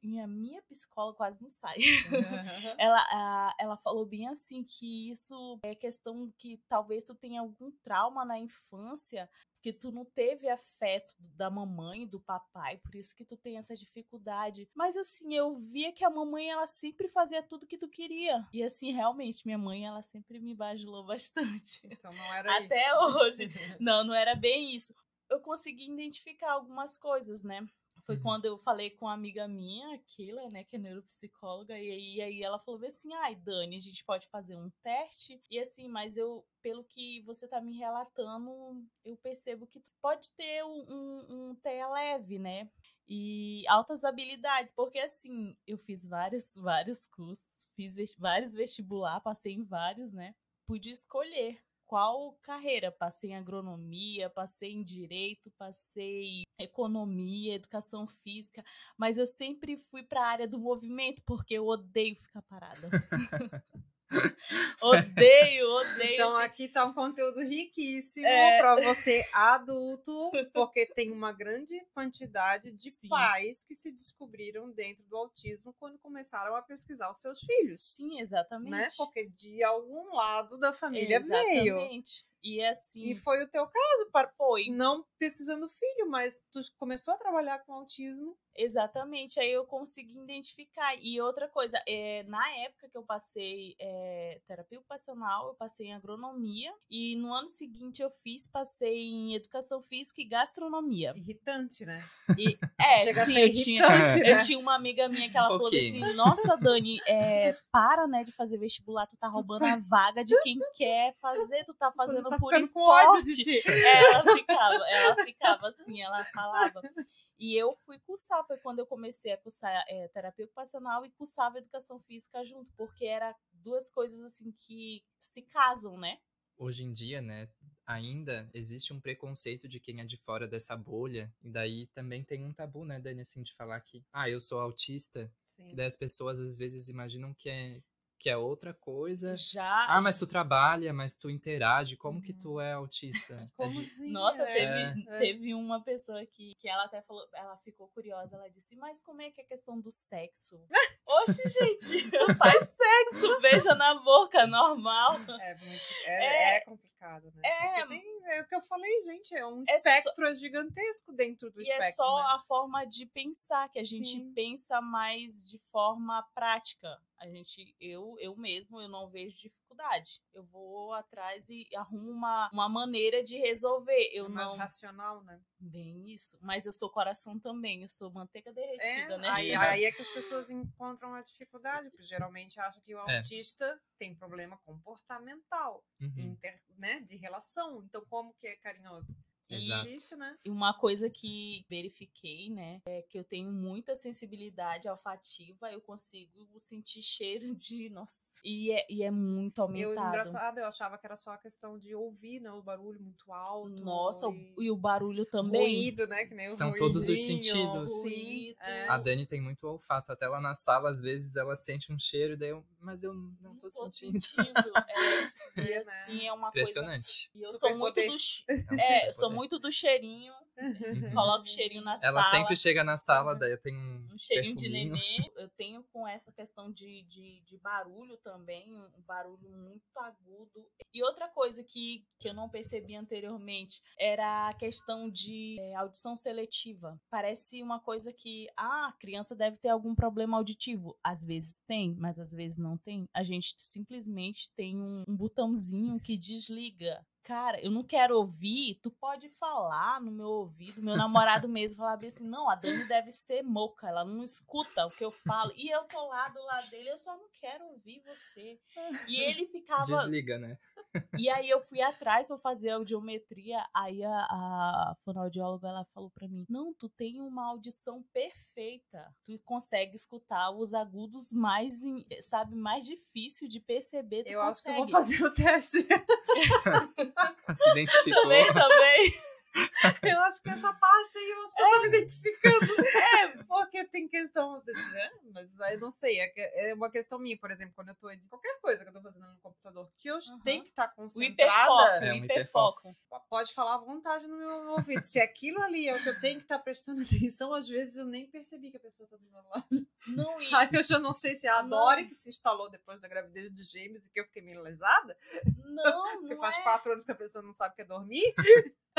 minha, minha psicóloga quase não sai. ela, a, ela falou bem assim que isso é questão que talvez tu tenha algum trauma na infância que tu não teve afeto da mamãe, do papai, por isso que tu tem essa dificuldade. Mas assim, eu via que a mamãe ela sempre fazia tudo que tu queria. E assim, realmente, minha mãe ela sempre me bajulou bastante. Então não era Até isso. hoje. não, não era bem isso. Eu consegui identificar algumas coisas, né? Foi uhum. quando eu falei com uma amiga minha, Keila, né, que é neuropsicóloga, e aí, e aí ela falou assim: ai, Dani, a gente pode fazer um teste. E assim, mas eu, pelo que você tá me relatando, eu percebo que pode ter um, um, TEA leve, né? E altas habilidades, porque assim, eu fiz vários, vários cursos, fiz vários vestibular, passei em vários, né? Pude escolher qual carreira. Passei em agronomia, passei em direito, passei economia, educação física, mas eu sempre fui para a área do movimento porque eu odeio ficar parada. odeio, odeio. Então aqui está um conteúdo riquíssimo é... para você adulto, porque tem uma grande quantidade de Sim. pais que se descobriram dentro do autismo quando começaram a pesquisar os seus filhos. Sim, exatamente. Né? Porque de algum lado da família exatamente. veio. Exatamente. E assim. E foi o teu caso, foi. Não pesquisando filho, mas tu começou a trabalhar com autismo. Exatamente, aí eu consegui identificar. E outra coisa, é, na época que eu passei é, terapia ocupacional, eu passei em agronomia. E no ano seguinte eu fiz, passei em educação física e gastronomia. Irritante, né? E, é, Chega sim, a ser eu, tinha, né? eu tinha uma amiga minha que ela um falou assim: Nossa, Dani, é, para né, de fazer vestibular, tu tá roubando a vaga de quem quer fazer, tu tá fazendo tá por esporte. De ti. Ela ficava, ela ficava assim, ela falava. E eu fui cursar, foi quando eu comecei a cursar é, terapia ocupacional e cursava educação física junto, porque era duas coisas assim que se casam, né? Hoje em dia, né, ainda existe um preconceito de quem é de fora dessa bolha, e daí também tem um tabu, né, Dani, assim, de falar que, ah, eu sou autista, Sim. que daí as pessoas às vezes imaginam que é, que é outra coisa. Já. Ah, mas tu trabalha, mas tu interage. Como que tu é autista? É Como é assim? Nossa, é. teve, teve uma pessoa que, que ela até falou, ela ficou curiosa, ela disse, mas como é que é a questão do sexo? Oxe, gente, faz sexo, beija na boca, normal. É, muito, é, é, é complicado, né? É, tem, é o que eu falei, gente, é um é espectro só, gigantesco dentro do e espectro. E é só né? a forma de pensar, que a gente Sim. pensa mais de forma prática. A gente, eu, eu mesmo, eu não vejo dificuldade. Eu vou atrás e arrumo uma, uma maneira de resolver. Eu é mais não... racional, né? Bem isso. Mas eu sou coração também, eu sou manteiga derretida, é, né? Aí, aí, é que as pessoas encontram a dificuldade, porque geralmente acham que o é. autista tem problema comportamental, uhum. inter, né, de relação. Então, como que é carinhoso? É difícil, né? E uma coisa que verifiquei, né, é que eu tenho muita sensibilidade olfativa, eu consigo sentir cheiro de, nossa, e é, e é muito aumentado. Eu, engraçado, eu achava que era só a questão de ouvir, né, o barulho muito alto. Nossa, e, e o barulho também. Ruído, né, que nem o São todos os sentidos. Sim. É. A Dani tem muito olfato, até lá na sala, às vezes, ela sente um cheiro, daí eu, mas eu não, não tô, tô sentindo. sentindo. É, e assim, é uma Impressionante. coisa... E eu Super sou muito do... É, eu sou muito do cheirinho. Uhum. Coloco o cheirinho na Ela sala. Ela sempre chega na sala, daí eu tenho um. Um cheirinho perfuminho. de nenê. Eu tenho com essa questão de, de, de barulho também, um barulho muito agudo. E outra coisa que, que eu não percebi anteriormente era a questão de é, audição seletiva. Parece uma coisa que, ah, a criança deve ter algum problema auditivo. Às vezes tem, mas às vezes não tem. A gente simplesmente tem um, um botãozinho que desliga cara, eu não quero ouvir, tu pode falar no meu ouvido. Meu namorado mesmo falava assim: não, a Dani deve ser moca, ela não escuta o que eu falo. E eu tô lá do lado dele, eu só não quero ouvir você. E ele ficava. Desliga, né? E aí eu fui atrás pra fazer a audiometria. Aí a, a fonoaudióloga ela falou pra mim: não, tu tem uma audição perfeita. Tu consegue escutar os agudos mais, sabe, mais difícil de perceber. eu consegue. acho que eu vou fazer o teste. Se identificou. Também, também. Eu acho que essa parte aí, eu acho que é. eu tô me identificando. É, porque tem questão. Né? Mas aí não sei, é, é uma questão minha, por exemplo, quando eu tô editando qualquer coisa que eu tô fazendo no computador, que eu uhum. tenho que estar tá concentrada. É, um hiperfoco. Pode falar à vontade no meu ouvido. Se aquilo ali é o que eu tenho que estar tá prestando atenção, às vezes eu nem percebi que a pessoa tá do meu lado. Não ia. Aí eu já não sei se é a Dori que se instalou depois da gravidez de gêmeos e que eu fiquei meio lesada. Não, Porque não faz é. quatro anos que a pessoa não sabe o que é dormir.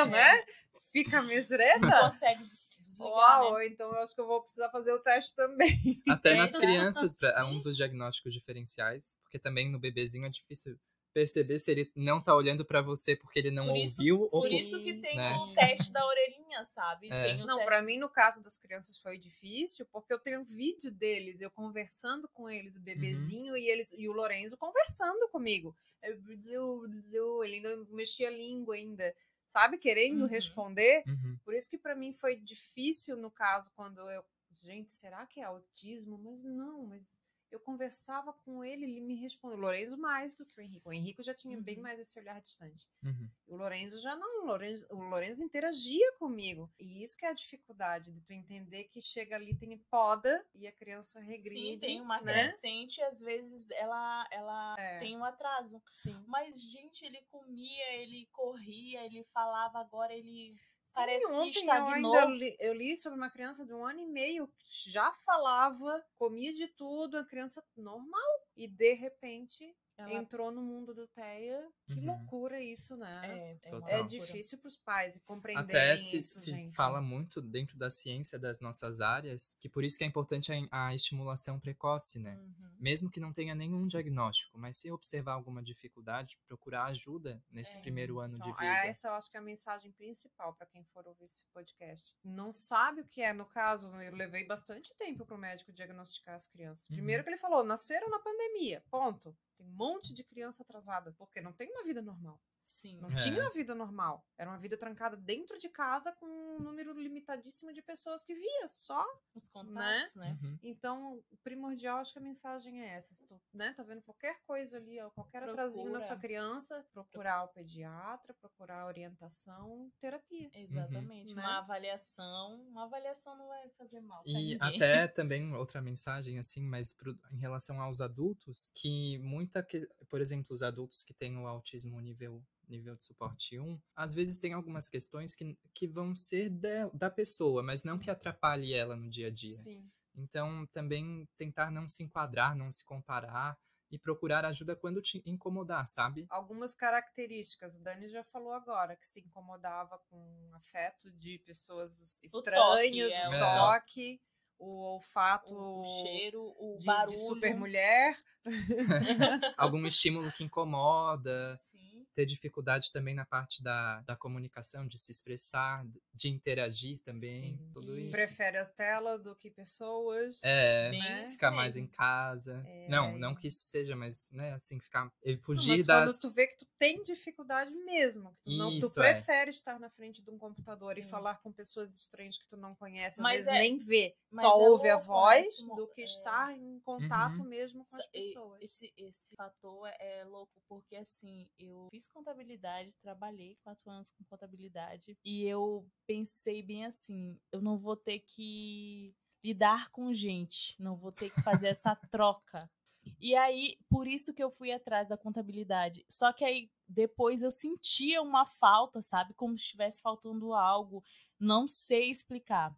É. né? Fica mesreta. Não consegue desligar, Uau, né? então eu acho que eu vou precisar fazer o teste também. Até nas crianças, é um dos diagnósticos diferenciais, porque também no bebezinho é difícil perceber se ele não tá olhando para você porque ele não por isso, ouviu. Por ou isso que tem né? o teste da orelhinha, sabe? É. não, teste... para mim, no caso das crianças, foi difícil, porque eu tenho vídeo deles, eu conversando com eles, o bebezinho uhum. e, eles, e o Lorenzo conversando comigo. Ele não mexia a língua ainda sabe, querendo uhum. responder. Uhum. Por isso que para mim foi difícil no caso quando eu, gente, será que é autismo? Mas não, mas eu conversava com ele, ele me respondeu. O Lorenzo mais do que o Henrique. O Henrique já tinha uhum. bem mais esse olhar distante. Uhum. O Lorenzo já não. O Lorenzo, o Lorenzo interagia comigo. E isso que é a dificuldade de tu entender que chega ali, tem poda e a criança regride. Sim, tem uma né? crescente às vezes ela, ela é. tem um atraso. Sim. Mas, gente, ele comia, ele corria, ele falava, agora ele Sim, Parece ontem que estagnou. Eu, li, eu li sobre uma criança de um ano e meio que já falava, comia de tudo, a criança normal. E de repente ela... entrou no mundo do TEA. Que uhum. loucura isso, né? É, é, é difícil para os pais compreenderem Até se, isso, se gente. fala muito dentro da ciência das nossas áreas, que por isso que é importante a, a estimulação precoce, né? Uhum. Mesmo que não tenha nenhum diagnóstico, mas se observar alguma dificuldade, procurar ajuda nesse É. primeiro ano Então, de vida. essa eu acho que é a mensagem principal para quem for ouvir esse podcast. Não sabe o que é, no caso, eu levei bastante tempo para o médico diagnosticar as crianças. Uhum. Primeiro que ele falou, nasceram na pandemia, ponto. Tem um monte de criança atrasada, porque não tem uma vida normal. Sim. Não É. tinha uma vida normal. Era uma vida trancada dentro de casa com um número limitadíssimo de pessoas que via, só. Os contatos, né? Uhum. Então, o primordial, acho que a mensagem é essa. Se tu, né, tá vendo qualquer coisa ali, ó, qualquer atrasinho na Procura. sua criança, procurar o pediatra, procurar orientação, terapia. Exatamente. Uhum. Uma Né? avaliação. Uma avaliação não vai fazer mal. pra E ninguém. até também outra mensagem, assim, mas pro- em relação aos adultos, que muita, que, por exemplo, os adultos que têm o autismo nível nível de suporte 1, às vezes tem algumas questões que, que vão ser de- da pessoa, mas não Sim. que atrapalhe ela no dia a dia. Sim. Então, também tentar não se enquadrar, não se comparar e procurar ajuda quando te incomodar, sabe? Algumas características. Dani já falou agora que se incomodava com afeto de pessoas estranhas, o toque, o toque o olfato, o cheiro, o de, barulho. De super mulher. Algum estímulo que incomoda. Ter dificuldade também na parte da, da comunicação, de se expressar, de interagir também, Sim. tudo isso. Prefere a tela do que pessoas. É, né? ficar mais em casa. É. Não, não que isso seja, mas, né, assim, ficar, fugir não, mas das... quando tu vê que tu tem dificuldade mesmo, que tu, isso, não, tu é. prefere estar na frente de um computador Sim. e falar com pessoas estranhas que tu não conhece, mas às vezes é, nem vê, só é ouve a voz, do que é. estar em contato uhum. mesmo com as pessoas. Esse, esse fator é louco, porque, assim, eu fiz fiz contabilidade, trabalhei quatro anos com contabilidade e eu pensei bem assim: eu não vou ter que lidar com gente, não vou ter que fazer essa troca. E aí, por isso que eu fui atrás da contabilidade. Só que aí depois eu sentia uma falta, sabe? Como se estivesse faltando algo. Não sei explicar.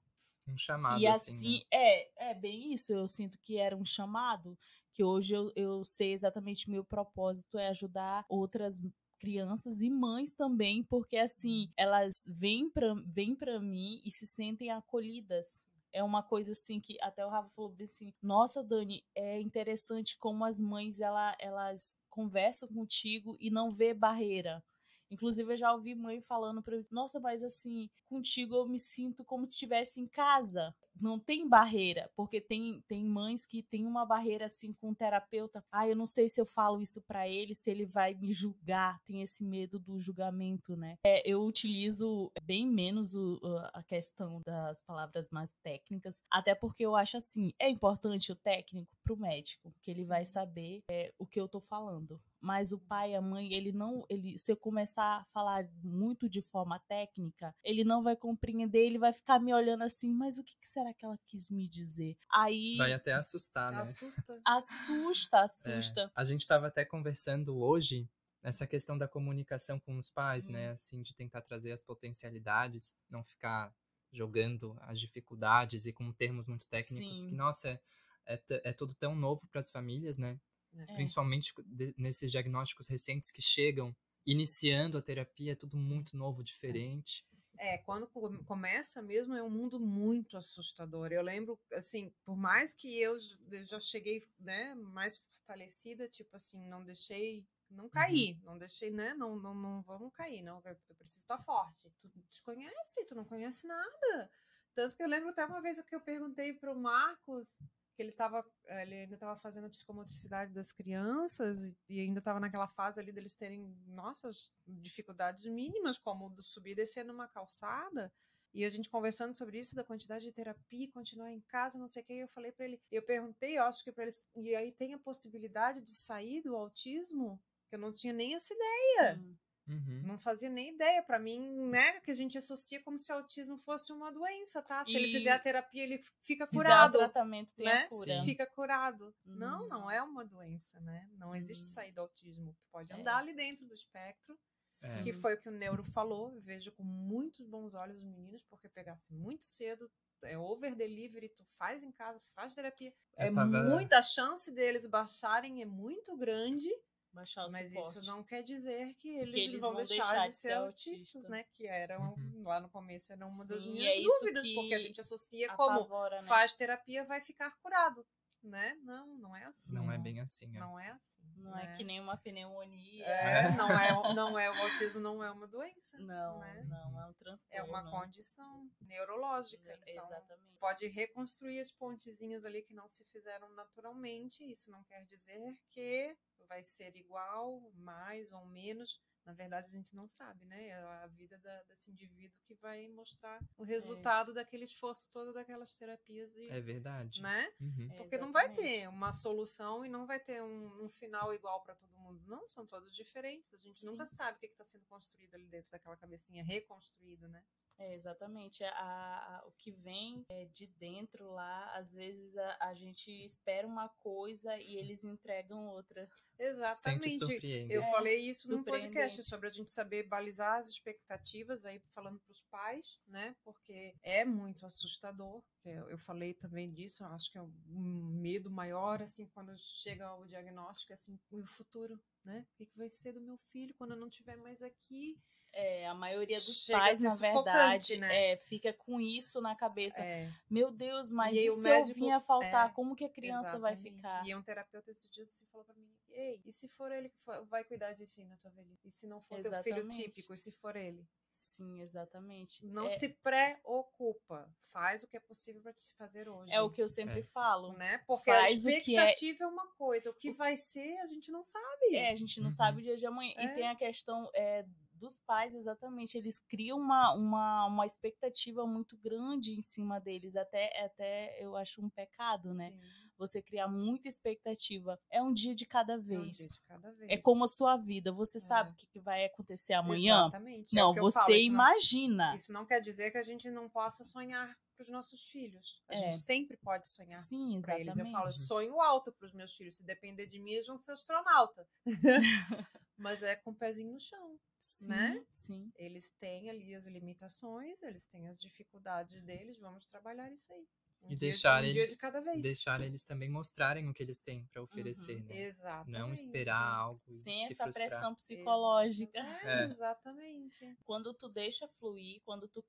Um chamado, e assim. assim né? é, é bem isso. Eu sinto que era um chamado. Que hoje eu, eu sei exatamente meu propósito é ajudar outras crianças e mães também, porque assim, elas vêm para vêm para mim e se sentem acolhidas. É uma coisa assim que até o Rafa falou assim: "Nossa, Dani, é interessante como as mães ela, elas conversam contigo e não vê barreira. Inclusive, eu já ouvi mãe falando para mim: Nossa, mas assim, contigo eu me sinto como se estivesse em casa não tem barreira, porque tem, tem mães que tem uma barreira assim com o terapeuta. Ah, eu não sei se eu falo isso para ele, se ele vai me julgar, tem esse medo do julgamento, né? É, eu utilizo bem menos o, a questão das palavras mais técnicas, até porque eu acho assim, é importante o técnico pro médico, que ele vai saber é, o que eu tô falando. Mas o pai, a mãe, ele não, ele, se eu começar a falar muito de forma técnica, ele não vai compreender, ele vai ficar me olhando assim, mas o que, que será será que ela quis me dizer? Aí. Vai até assustar, né? Assusta. Assusta, assusta. É. A gente estava até conversando hoje nessa questão da comunicação com os pais, Sim. né? Assim, de tentar trazer as potencialidades, não ficar jogando as dificuldades e com termos muito técnicos Sim. que, nossa, é, é, é tudo tão novo para as famílias, né? É. Principalmente de, nesses diagnósticos recentes que chegam iniciando a terapia, é tudo muito novo, diferente. É, quando começa mesmo é um mundo muito assustador. Eu lembro, assim, por mais que eu já cheguei, né, mais fortalecida, tipo assim, não deixei, não caí, uhum. não deixei, né, não, não, não vamos cair, não, tu precisa estar forte. Tu desconhece, tu não conhece nada. Tanto que eu lembro até uma vez que eu perguntei para o Marcos, que ele tava, eh, ele ainda estava fazendo a psicomotricidade das crianças e ainda estava naquela fase ali deles terem, nossas dificuldades mínimas, como subir e descer numa calçada. E a gente conversando sobre isso, da quantidade de terapia, continuar em casa, não sei o que, eu falei para ele, eu perguntei, eu acho que para eles, e aí tem a possibilidade de sair do autismo? Que eu não tinha nem essa ideia. Sim. Uhum. Não fazia nem ideia. para mim, né, que a gente associa como se autismo fosse uma doença, tá? Se e... ele fizer a terapia, ele fica curado. Fizer o tratamento tem né? cura. Fica curado. Uhum. Não, não é uma doença, né? Não existe uhum. sair do autismo. Tu pode é. andar ali dentro do espectro, é. que foi o que o neuro falou. Eu vejo com muitos bons olhos os meninos, porque pegasse muito cedo, é over delivery, tu faz em casa, faz terapia. É tava... muita chance deles baixarem, é muito grande baixar o Mas suporte. isso não quer dizer que eles, que eles vão, vão, deixar, deixar de, ser autistas, autista. né? Que era uhum. lá no começo era uma Sim, das minhas é dúvidas, porque a gente associa apavora, como né? faz terapia vai ficar curado, né? Não, não é assim. Não, é bem assim. É. Não é assim. Não, não é, é, que nem uma pneumonia. É, não é, não é o autismo não é uma doença. Não, né? não é um transtorno. É uma condição neurológica. Então, Exatamente. Pode reconstruir as pontezinhas ali que não se fizeram naturalmente. Isso não quer dizer que vai ser igual, mais ou menos. Na verdade, a gente não sabe, né? É a vida da, desse indivíduo que vai mostrar o é. resultado é. daquele esforço todo daquelas terapias. E, é verdade. Né? Uhum. Porque é não vai ter uma solução e não vai ter um, um final igual para todo mundo. Não, são todos diferentes. A gente Sim. nunca sabe o que está sendo construído ali dentro daquela cabecinha reconstruída, né? É, exatamente. A, a, o que vem é, de dentro lá, às vezes a, a, gente espera uma coisa e eles entregam outra. Exatamente. Eu é, falei isso num podcast sobre a gente saber balizar as expectativas aí falando para os pais, né? Porque é muito assustador. Eu falei também disso. Acho que é um medo maior assim quando chega o diagnóstico assim, o futuro, né? O que vai ser do meu filho quando eu não estiver mais aqui? É, a maioria dos Chega pais, na verdade, né? é, fica com isso na cabeça. É. Meu Deus, mas e, e se médico, eu vinha faltar, é, como que a criança vai ficar? E um terapeuta esses dias se falou pra mim, ei, e se for ele que for, vai cuidar de ti na tua velhice? E se não for exatamente. teu filho típico, e se for ele? Sim, exatamente. Não é. se preocupa. Faz o que é possível para te fazer hoje. É o que eu sempre é. falo. Né? Porque Faz a expectativa é... é... uma coisa. O que vai ser, a gente não sabe. É, a gente não uhum. sabe o dia de amanhã. E é. tem a questão é, dos pais, exatamente, eles criam uma, uma, uma expectativa muito grande em cima deles, até, até eu acho um pecado, né? Sim. Você criar muita expectativa. É um dia de cada vez. É um dia de cada vez. É como a sua vida. Você é. sabe o que, vai acontecer amanhã? Exatamente. É não, é você falo, imagina. Não, isso não quer dizer que a gente não possa sonhar para os nossos filhos. A é. gente sempre pode sonhar. Sim, exatamente. Eles. Eu falo, sonho alto para os meus filhos. Se depender de mim, eles vão ser astronauta. Mas é com o pezinho no chão. Sim, né? Sim. Eles têm ali as limitações, eles têm as dificuldades deles, vamos trabalhar isso aí. Um e dia, deixar um eles, de cada vez. deixar eles também mostrarem o que eles têm para oferecer, uhum. né? Exatamente. Não esperar algo sem essa frustrar. pressão psicológica. É, é. Exatamente. Quando tu deixa fluir, quando tu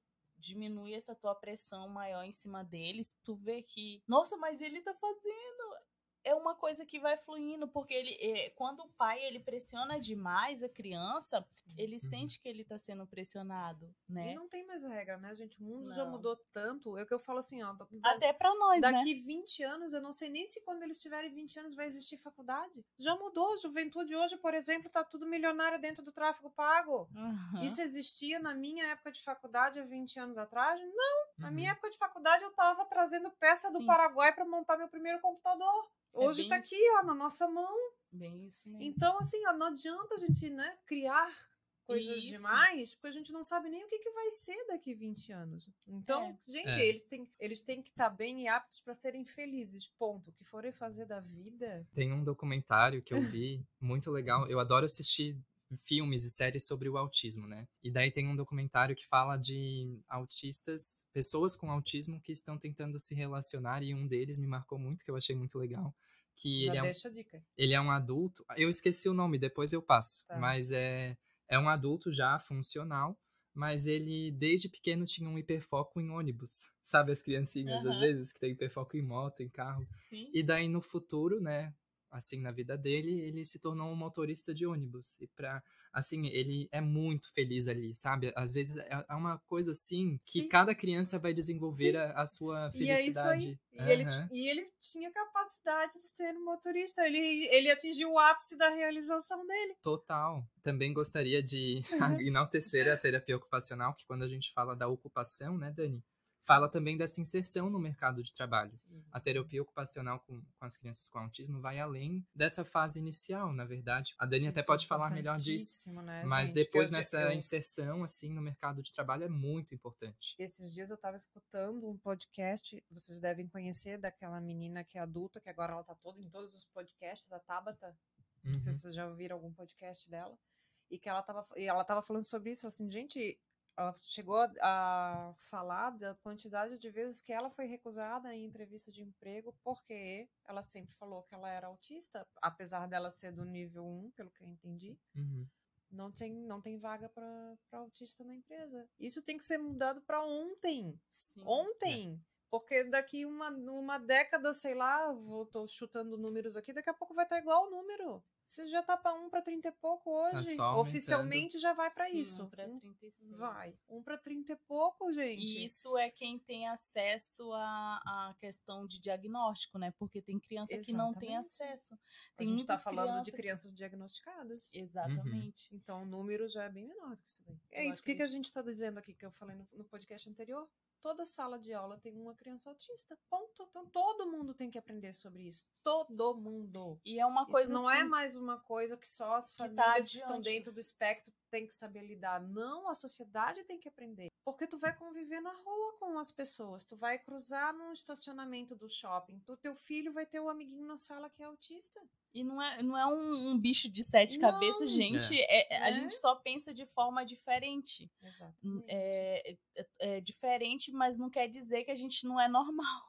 diminui essa tua pressão maior em cima deles, tu vê que, nossa, mas ele tá fazendo, é uma coisa que vai fluindo, porque ele, é, quando o pai ele pressiona demais a criança, ele uhum. sente que ele está sendo pressionado, né? E não tem mais regra, né, gente? O mundo não. já mudou tanto. É o que eu falo assim, ó. Da, Até para nós, Daqui né? 20 anos, eu não sei nem se quando eles tiverem 20 anos vai existir faculdade. Já mudou. A juventude hoje, por exemplo, tá tudo milionária dentro do tráfego pago. Uhum. Isso existia na minha época de faculdade há 20 anos atrás? Não. Uhum. Na minha época de faculdade, eu tava trazendo peça Sim. do Paraguai para montar meu primeiro computador. É Hoje é tá aqui, ó, na nossa mão. Bem isso mesmo. Então, assim, ó, não adianta a gente, né, criar coisas isso. demais, porque a gente não sabe nem o que, que vai ser daqui 20 anos. Então, é. gente, é. eles têm, eles têm que estar tá bem e aptos para serem felizes, ponto. O que forem fazer da vida. Tem um documentário que eu vi, muito legal. Eu adoro assistir filmes e séries sobre o autismo, né? E daí tem um documentário que fala de autistas, pessoas com autismo que estão tentando se relacionar e um deles me marcou muito, que eu achei muito legal, que Já ele é, deixa um, a dica. ele é um adulto, eu esqueci o nome, depois eu passo, tá. mas é, é um adulto já funcional, mas ele desde pequeno tinha um hiperfoco em ônibus. Sabe as criancinhas, uhum. às vezes, que tem hiperfoco em moto, em carro. Sim. E daí no futuro, né, assim na vida dele, ele se tornou um motorista de ônibus. E para assim, ele é muito feliz ali, sabe? Às vezes é, é uma coisa assim que Sim. cada criança vai desenvolver a, a, sua felicidade. E, é uhum. ele, e ele tinha capacidade de ser um motorista, ele, ele atingiu o ápice da realização dele. Total. Também gostaria de enaltecer a terapia ocupacional, que quando a gente fala da ocupação, né, Dani? Fala também dessa inserção no mercado de trabalho. Sim. A terapia ocupacional com, com, as crianças com autismo vai além dessa fase inicial, na verdade. A Dani Isso até pode falar melhor disso. Né, mas gente? depois nessa eu... inserção assim no mercado de trabalho é muito importante. Esses dias eu estava escutando um podcast, vocês devem conhecer daquela menina que é adulta, que agora ela está todo em todos os podcasts, a Tabata. Uhum. Não sei uhum. se vocês já ouviram algum podcast dela e que ela estava ela tava falando sobre isso, assim, gente, ela chegou a falar da quantidade de vezes que ela foi recusada em entrevista de emprego porque ela sempre falou que ela era autista, apesar dela ser do nível 1, pelo que eu entendi. Uhum. Não tem, não tem vaga para autista na empresa. Isso tem que ser mudado para ontem. Sim. Ontem. É. Porque daqui uma, uma década, sei lá, vou, tô chutando números aqui, daqui a pouco vai estar tá igual o número. Você já tá para 1 para 30 e pouco tá hoje. Tá Oficialmente já vai para isso. 1 para 36. Vai. 1 para 30 e pouco, gente. E isso é quem tem acesso à, à questão de diagnóstico, né? Porque tem criança Exatamente. que não tem acesso. Tem a gente está falando crianças... de crianças diagnosticadas. Exatamente. Uhum. Então o número já é bem menor do que isso daí. É Eu isso. O que, que a gente está dizendo aqui que eu falei no, no podcast anterior? Toda sala de aula tem uma criança autista. Ponto. Então todo mundo tem que aprender sobre isso. Todo mundo. E é uma coisa. Isso não é assim, é mais uma coisa que só as famílias que, tá que estão dentro do espectro têm que saber lidar. Não, a sociedade tem que aprender. Porque tu vai conviver na rua com as pessoas. Tu vai cruzar num estacionamento do shopping. Tu, teu filho vai ter o um amiguinho na sala que é autista. E não é, não é um, um bicho de sete não. cabeças, gente. É. É, a é. gente só pensa de forma diferente. Exatamente. É, é, é diferente, mas não quer dizer que a gente não é normal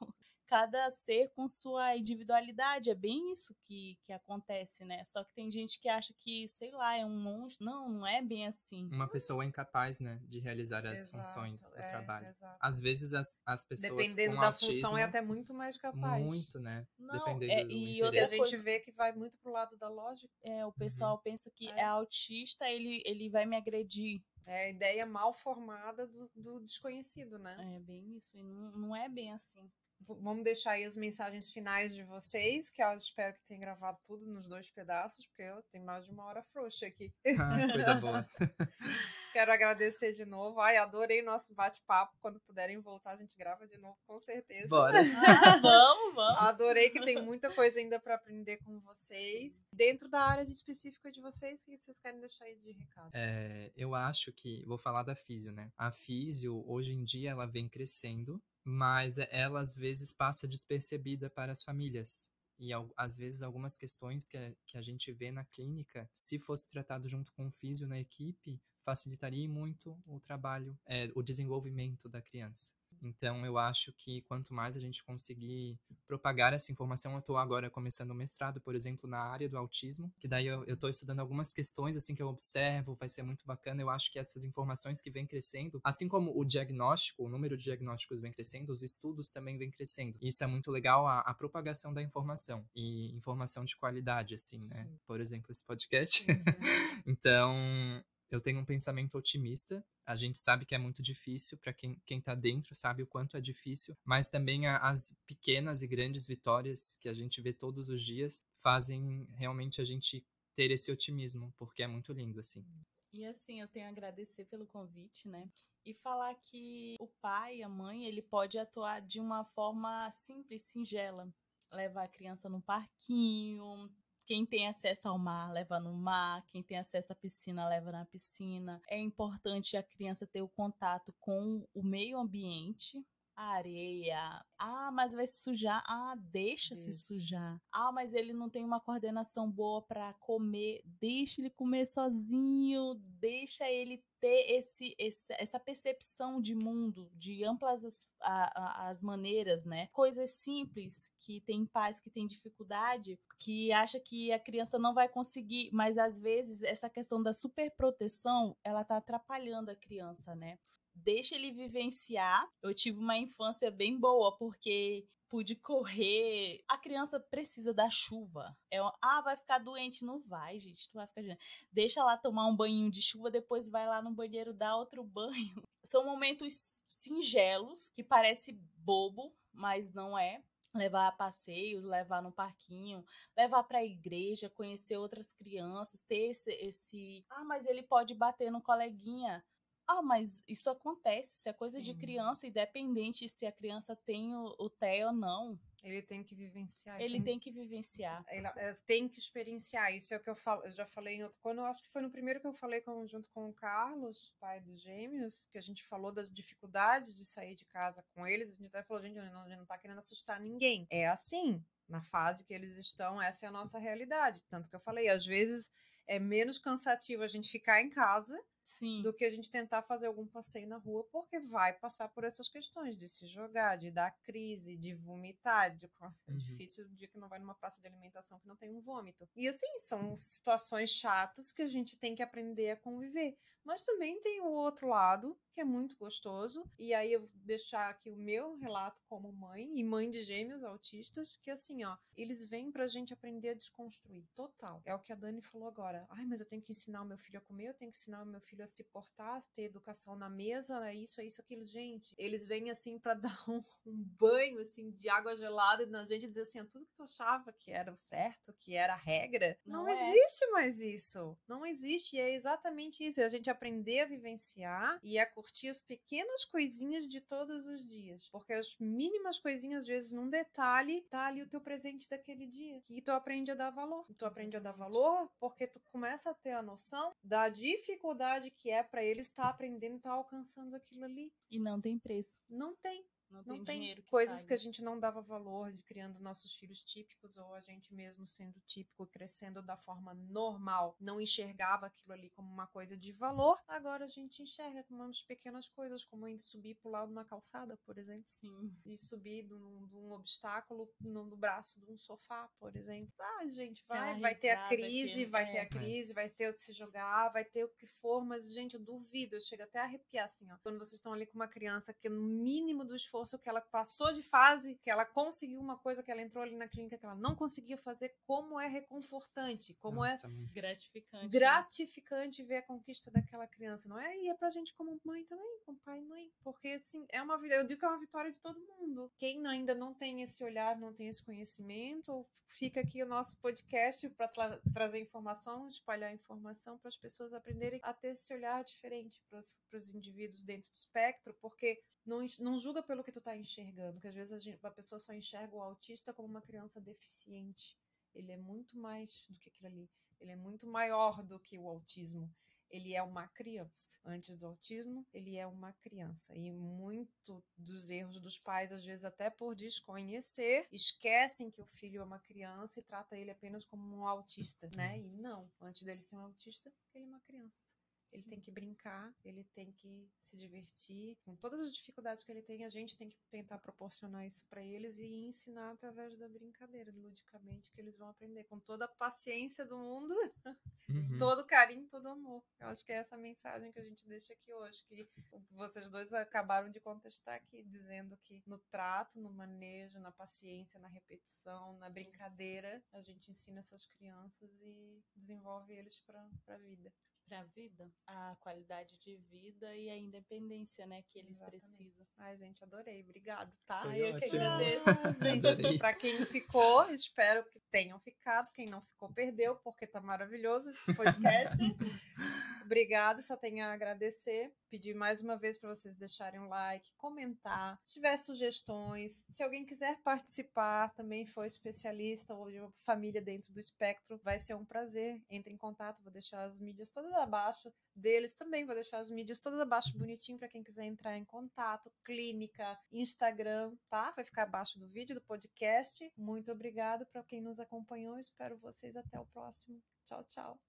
cada ser com sua individualidade. É bem isso que, que acontece, né? Só que tem gente que acha que, sei lá, é um monstro. Não, não é bem assim. Uma pessoa incapaz, né, de realizar as exato, funções do é, trabalho. Exato. Às vezes as, as pessoas. Dependendo da autismo, função, é até muito mais capaz. Muito, né? Não, Dependendo é, do e outra a gente vê que vai muito pro lado da lógica. É, o pessoal uhum. pensa que é. é autista, ele, ele vai me agredir. É a ideia mal formada do, do desconhecido, né? É bem isso. E não, não é bem assim vamos deixar aí as mensagens finais de vocês, que eu espero que tenham gravado tudo nos dois pedaços, porque eu tenho mais de uma hora frouxa aqui. Ah, coisa boa. Quero agradecer de novo. Ai, adorei nosso bate-papo. Quando puderem voltar, a gente grava de novo, com certeza. Bora. Ah, vamos, vamos. Adorei que tem muita coisa ainda para aprender com vocês. Dentro da área de específica de vocês, o que vocês querem deixar aí de recado? É, eu acho que, vou falar da físio, né? A físio, hoje em dia, ela vem crescendo mas ela às vezes passa despercebida para as famílias. E às vezes algumas questões que a, que a gente vê na clínica, se fosse tratado junto com o físio na equipe, facilitaria muito o trabalho, é, o desenvolvimento da criança. Então, eu acho que quanto mais a gente conseguir propagar essa informação, eu estou agora começando o mestrado, por exemplo, na área do autismo, que daí eu estou estudando algumas questões assim que eu observo, vai ser muito bacana. Eu acho que essas informações que vêm crescendo, assim como o diagnóstico, o número de diagnósticos vem crescendo, os estudos também vêm crescendo. Isso é muito legal a, a propagação da informação e informação de qualidade, assim, né? Sim. Por exemplo, esse podcast. Uhum. então, eu tenho um pensamento otimista. A gente sabe que é muito difícil para quem está dentro, sabe o quanto é difícil, mas também as pequenas e grandes vitórias que a gente vê todos os dias fazem realmente a gente ter esse otimismo, porque é muito lindo assim. E assim, eu tenho a agradecer pelo convite, né? E falar que o pai, a mãe, ele pode atuar de uma forma simples, singela. Levar a criança no parquinho, quem tem acesso ao mar leva no mar, quem tem acesso à piscina leva na piscina. É importante a criança ter o contato com o meio ambiente, areia. Ah, mas vai se sujar. Ah, deixa Isso. se sujar. Ah, mas ele não tem uma coordenação boa para comer. Deixa ele comer sozinho. Deixa ele ter esse, esse, essa percepção de mundo, de amplas as, a, a, as maneiras, né? Coisas simples que tem pais que têm dificuldade, que acha que a criança não vai conseguir, mas às vezes essa questão da superproteção, ela tá atrapalhando a criança, né? Deixa ele vivenciar. Eu tive uma infância bem boa, porque pude correr. A criança precisa da chuva. É, ah, vai ficar doente. Não vai, gente. Tu vai ficar doente. Deixa lá tomar um banho de chuva, depois vai lá no banheiro dar outro banho. São momentos singelos, que parece bobo, mas não é. Levar a passeios, levar no parquinho, levar para a igreja, conhecer outras crianças, ter esse, esse. Ah, mas ele pode bater no coleguinha. Ah, mas isso acontece, isso é coisa Sim. de criança, independente se a criança tem o, o TEA ou não. Ele tem que vivenciar. Ele tem, tem que vivenciar. Ele é, tem que experienciar. Isso é o que eu falo. Eu já falei em outro. Quando eu acho que foi no primeiro que eu falei com, junto com o Carlos, pai dos gêmeos, que a gente falou das dificuldades de sair de casa com eles. A gente até falou, gente, a gente não, a gente não tá querendo assustar ninguém. É assim. Na fase que eles estão, essa é a nossa realidade. Tanto que eu falei, às vezes é menos cansativo a gente ficar em casa Sim. do que a gente tentar fazer algum passeio na rua, porque vai passar por essas questões de se jogar, de dar crise, de vomitar. De... É uhum. difícil o dia que não vai numa praça de alimentação que não tem um vômito. E assim, são situações chatas que a gente tem que aprender a conviver. Mas também tem o outro lado, que é muito gostoso. E aí eu vou deixar aqui o meu relato como mãe e mãe de gêmeos autistas, que assim, ó, eles vêm pra gente aprender a desconstruir. Total. É o que a Dani falou agora. Ai, mas eu tenho que ensinar o meu filho a comer, eu tenho que ensinar o meu filho filho a se portar, ter educação na mesa, né? isso, isso, aquilo. Gente, eles vêm assim para dar um, um, banho assim de água gelada na gente dizer assim, tudo que tu achava que era o certo, que era a regra, não, não é. existe mais isso. Não existe. E é exatamente isso. É a gente aprender a vivenciar e a curtir as pequenas coisinhas de todos os dias. Porque as mínimas coisinhas, às vezes, num detalhe, tá ali o teu presente daquele dia. Que tu aprende a dar valor. Tu aprende a dar valor porque tu começa a ter a noção da dificuldade que é para ele estar aprendendo e estar alcançando aquilo ali. E não tem preço. Não tem. Não tem, não tem que coisas pague. que a gente não dava valor de criando nossos filhos típicos ou a gente mesmo sendo típico e crescendo da forma normal, não enxergava aquilo ali como uma coisa de valor. Agora a gente enxerga como umas pequenas coisas, como subir pro lado na calçada, por exemplo. Sim. E subir de um, de um obstáculo no, no, braço de um sofá, por exemplo. Ah, gente, vai, vai ter a crise, que... vai é. ter a crise, vai ter o se jogar, vai ter o que for, mas, gente, eu duvido, eu chego até a arrepiar assim, ó. Quando vocês estão ali com uma criança que no mínimo do esforço esforço, que ela passou de fase, que ela conseguiu uma coisa que ela entrou ali na clínica que ela não conseguia fazer, como é reconfortante, como é Nossa, é gratificante. Né? Gratificante ver a conquista daquela criança, não é? E é pra gente como mãe também, como pai e mãe, porque assim, é uma eu digo que é uma vitória de todo mundo. Quem ainda não tem esse olhar, não tem esse conhecimento, fica aqui o nosso podcast para tra trazer informação, espalhar informação para as pessoas aprenderem a ter esse olhar diferente para os indivíduos dentro do espectro, porque não, não julga pelo que tu tá enxergando, porque às vezes a, gente, a pessoa só enxerga o autista como uma criança deficiente. Ele é muito mais do que aquilo ali. Ele é muito maior do que o autismo. Ele é uma criança. Antes do autismo, ele é uma criança. E muito dos erros dos pais, às vezes até por desconhecer, esquecem que o filho é uma criança e trata ele apenas como um autista, né? Uhum. E não, antes dele ser um autista, ele é uma criança. Ele Sim. tem que brincar, ele tem que se divertir. Com todas as dificuldades que ele tem, a gente tem que tentar proporcionar isso para eles e ensinar através da brincadeira, ludicamente, que eles vão aprender com toda a paciência do mundo, uhum. todo carinho, todo amor. Eu acho que é essa mensagem que a gente deixa aqui hoje, que vocês dois acabaram de contestar aqui, dizendo que no trato, no manejo, na paciência, na repetição, na brincadeira, a gente ensina essas crianças e desenvolve eles para a vida para a vida, a qualidade de vida e a independência, né, que eles Exatamente. precisam. Ai, gente, adorei. Obrigado, tá? Foi eu ótimo. que agradeço, gente. para quem ficou, espero que tenham ficado. Quem não ficou, perdeu, porque tá maravilhoso esse podcast. Obrigada, só tenho a agradecer. Pedir mais uma vez para vocês deixarem um like, comentar, se tiver sugestões, se alguém quiser participar, também for especialista ou de uma família dentro do espectro, vai ser um prazer. Entre em contato, vou deixar as mídias todas abaixo deles também, vou deixar as mídias todas abaixo bonitinho para quem quiser entrar em contato, clínica, Instagram, tá? Vai ficar abaixo do vídeo do podcast. Muito obrigado para quem nos acompanhou. Espero vocês até o próximo. Tchau, tchau.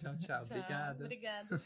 Tchau, tchau. tchau. Obrigado. Obrigada.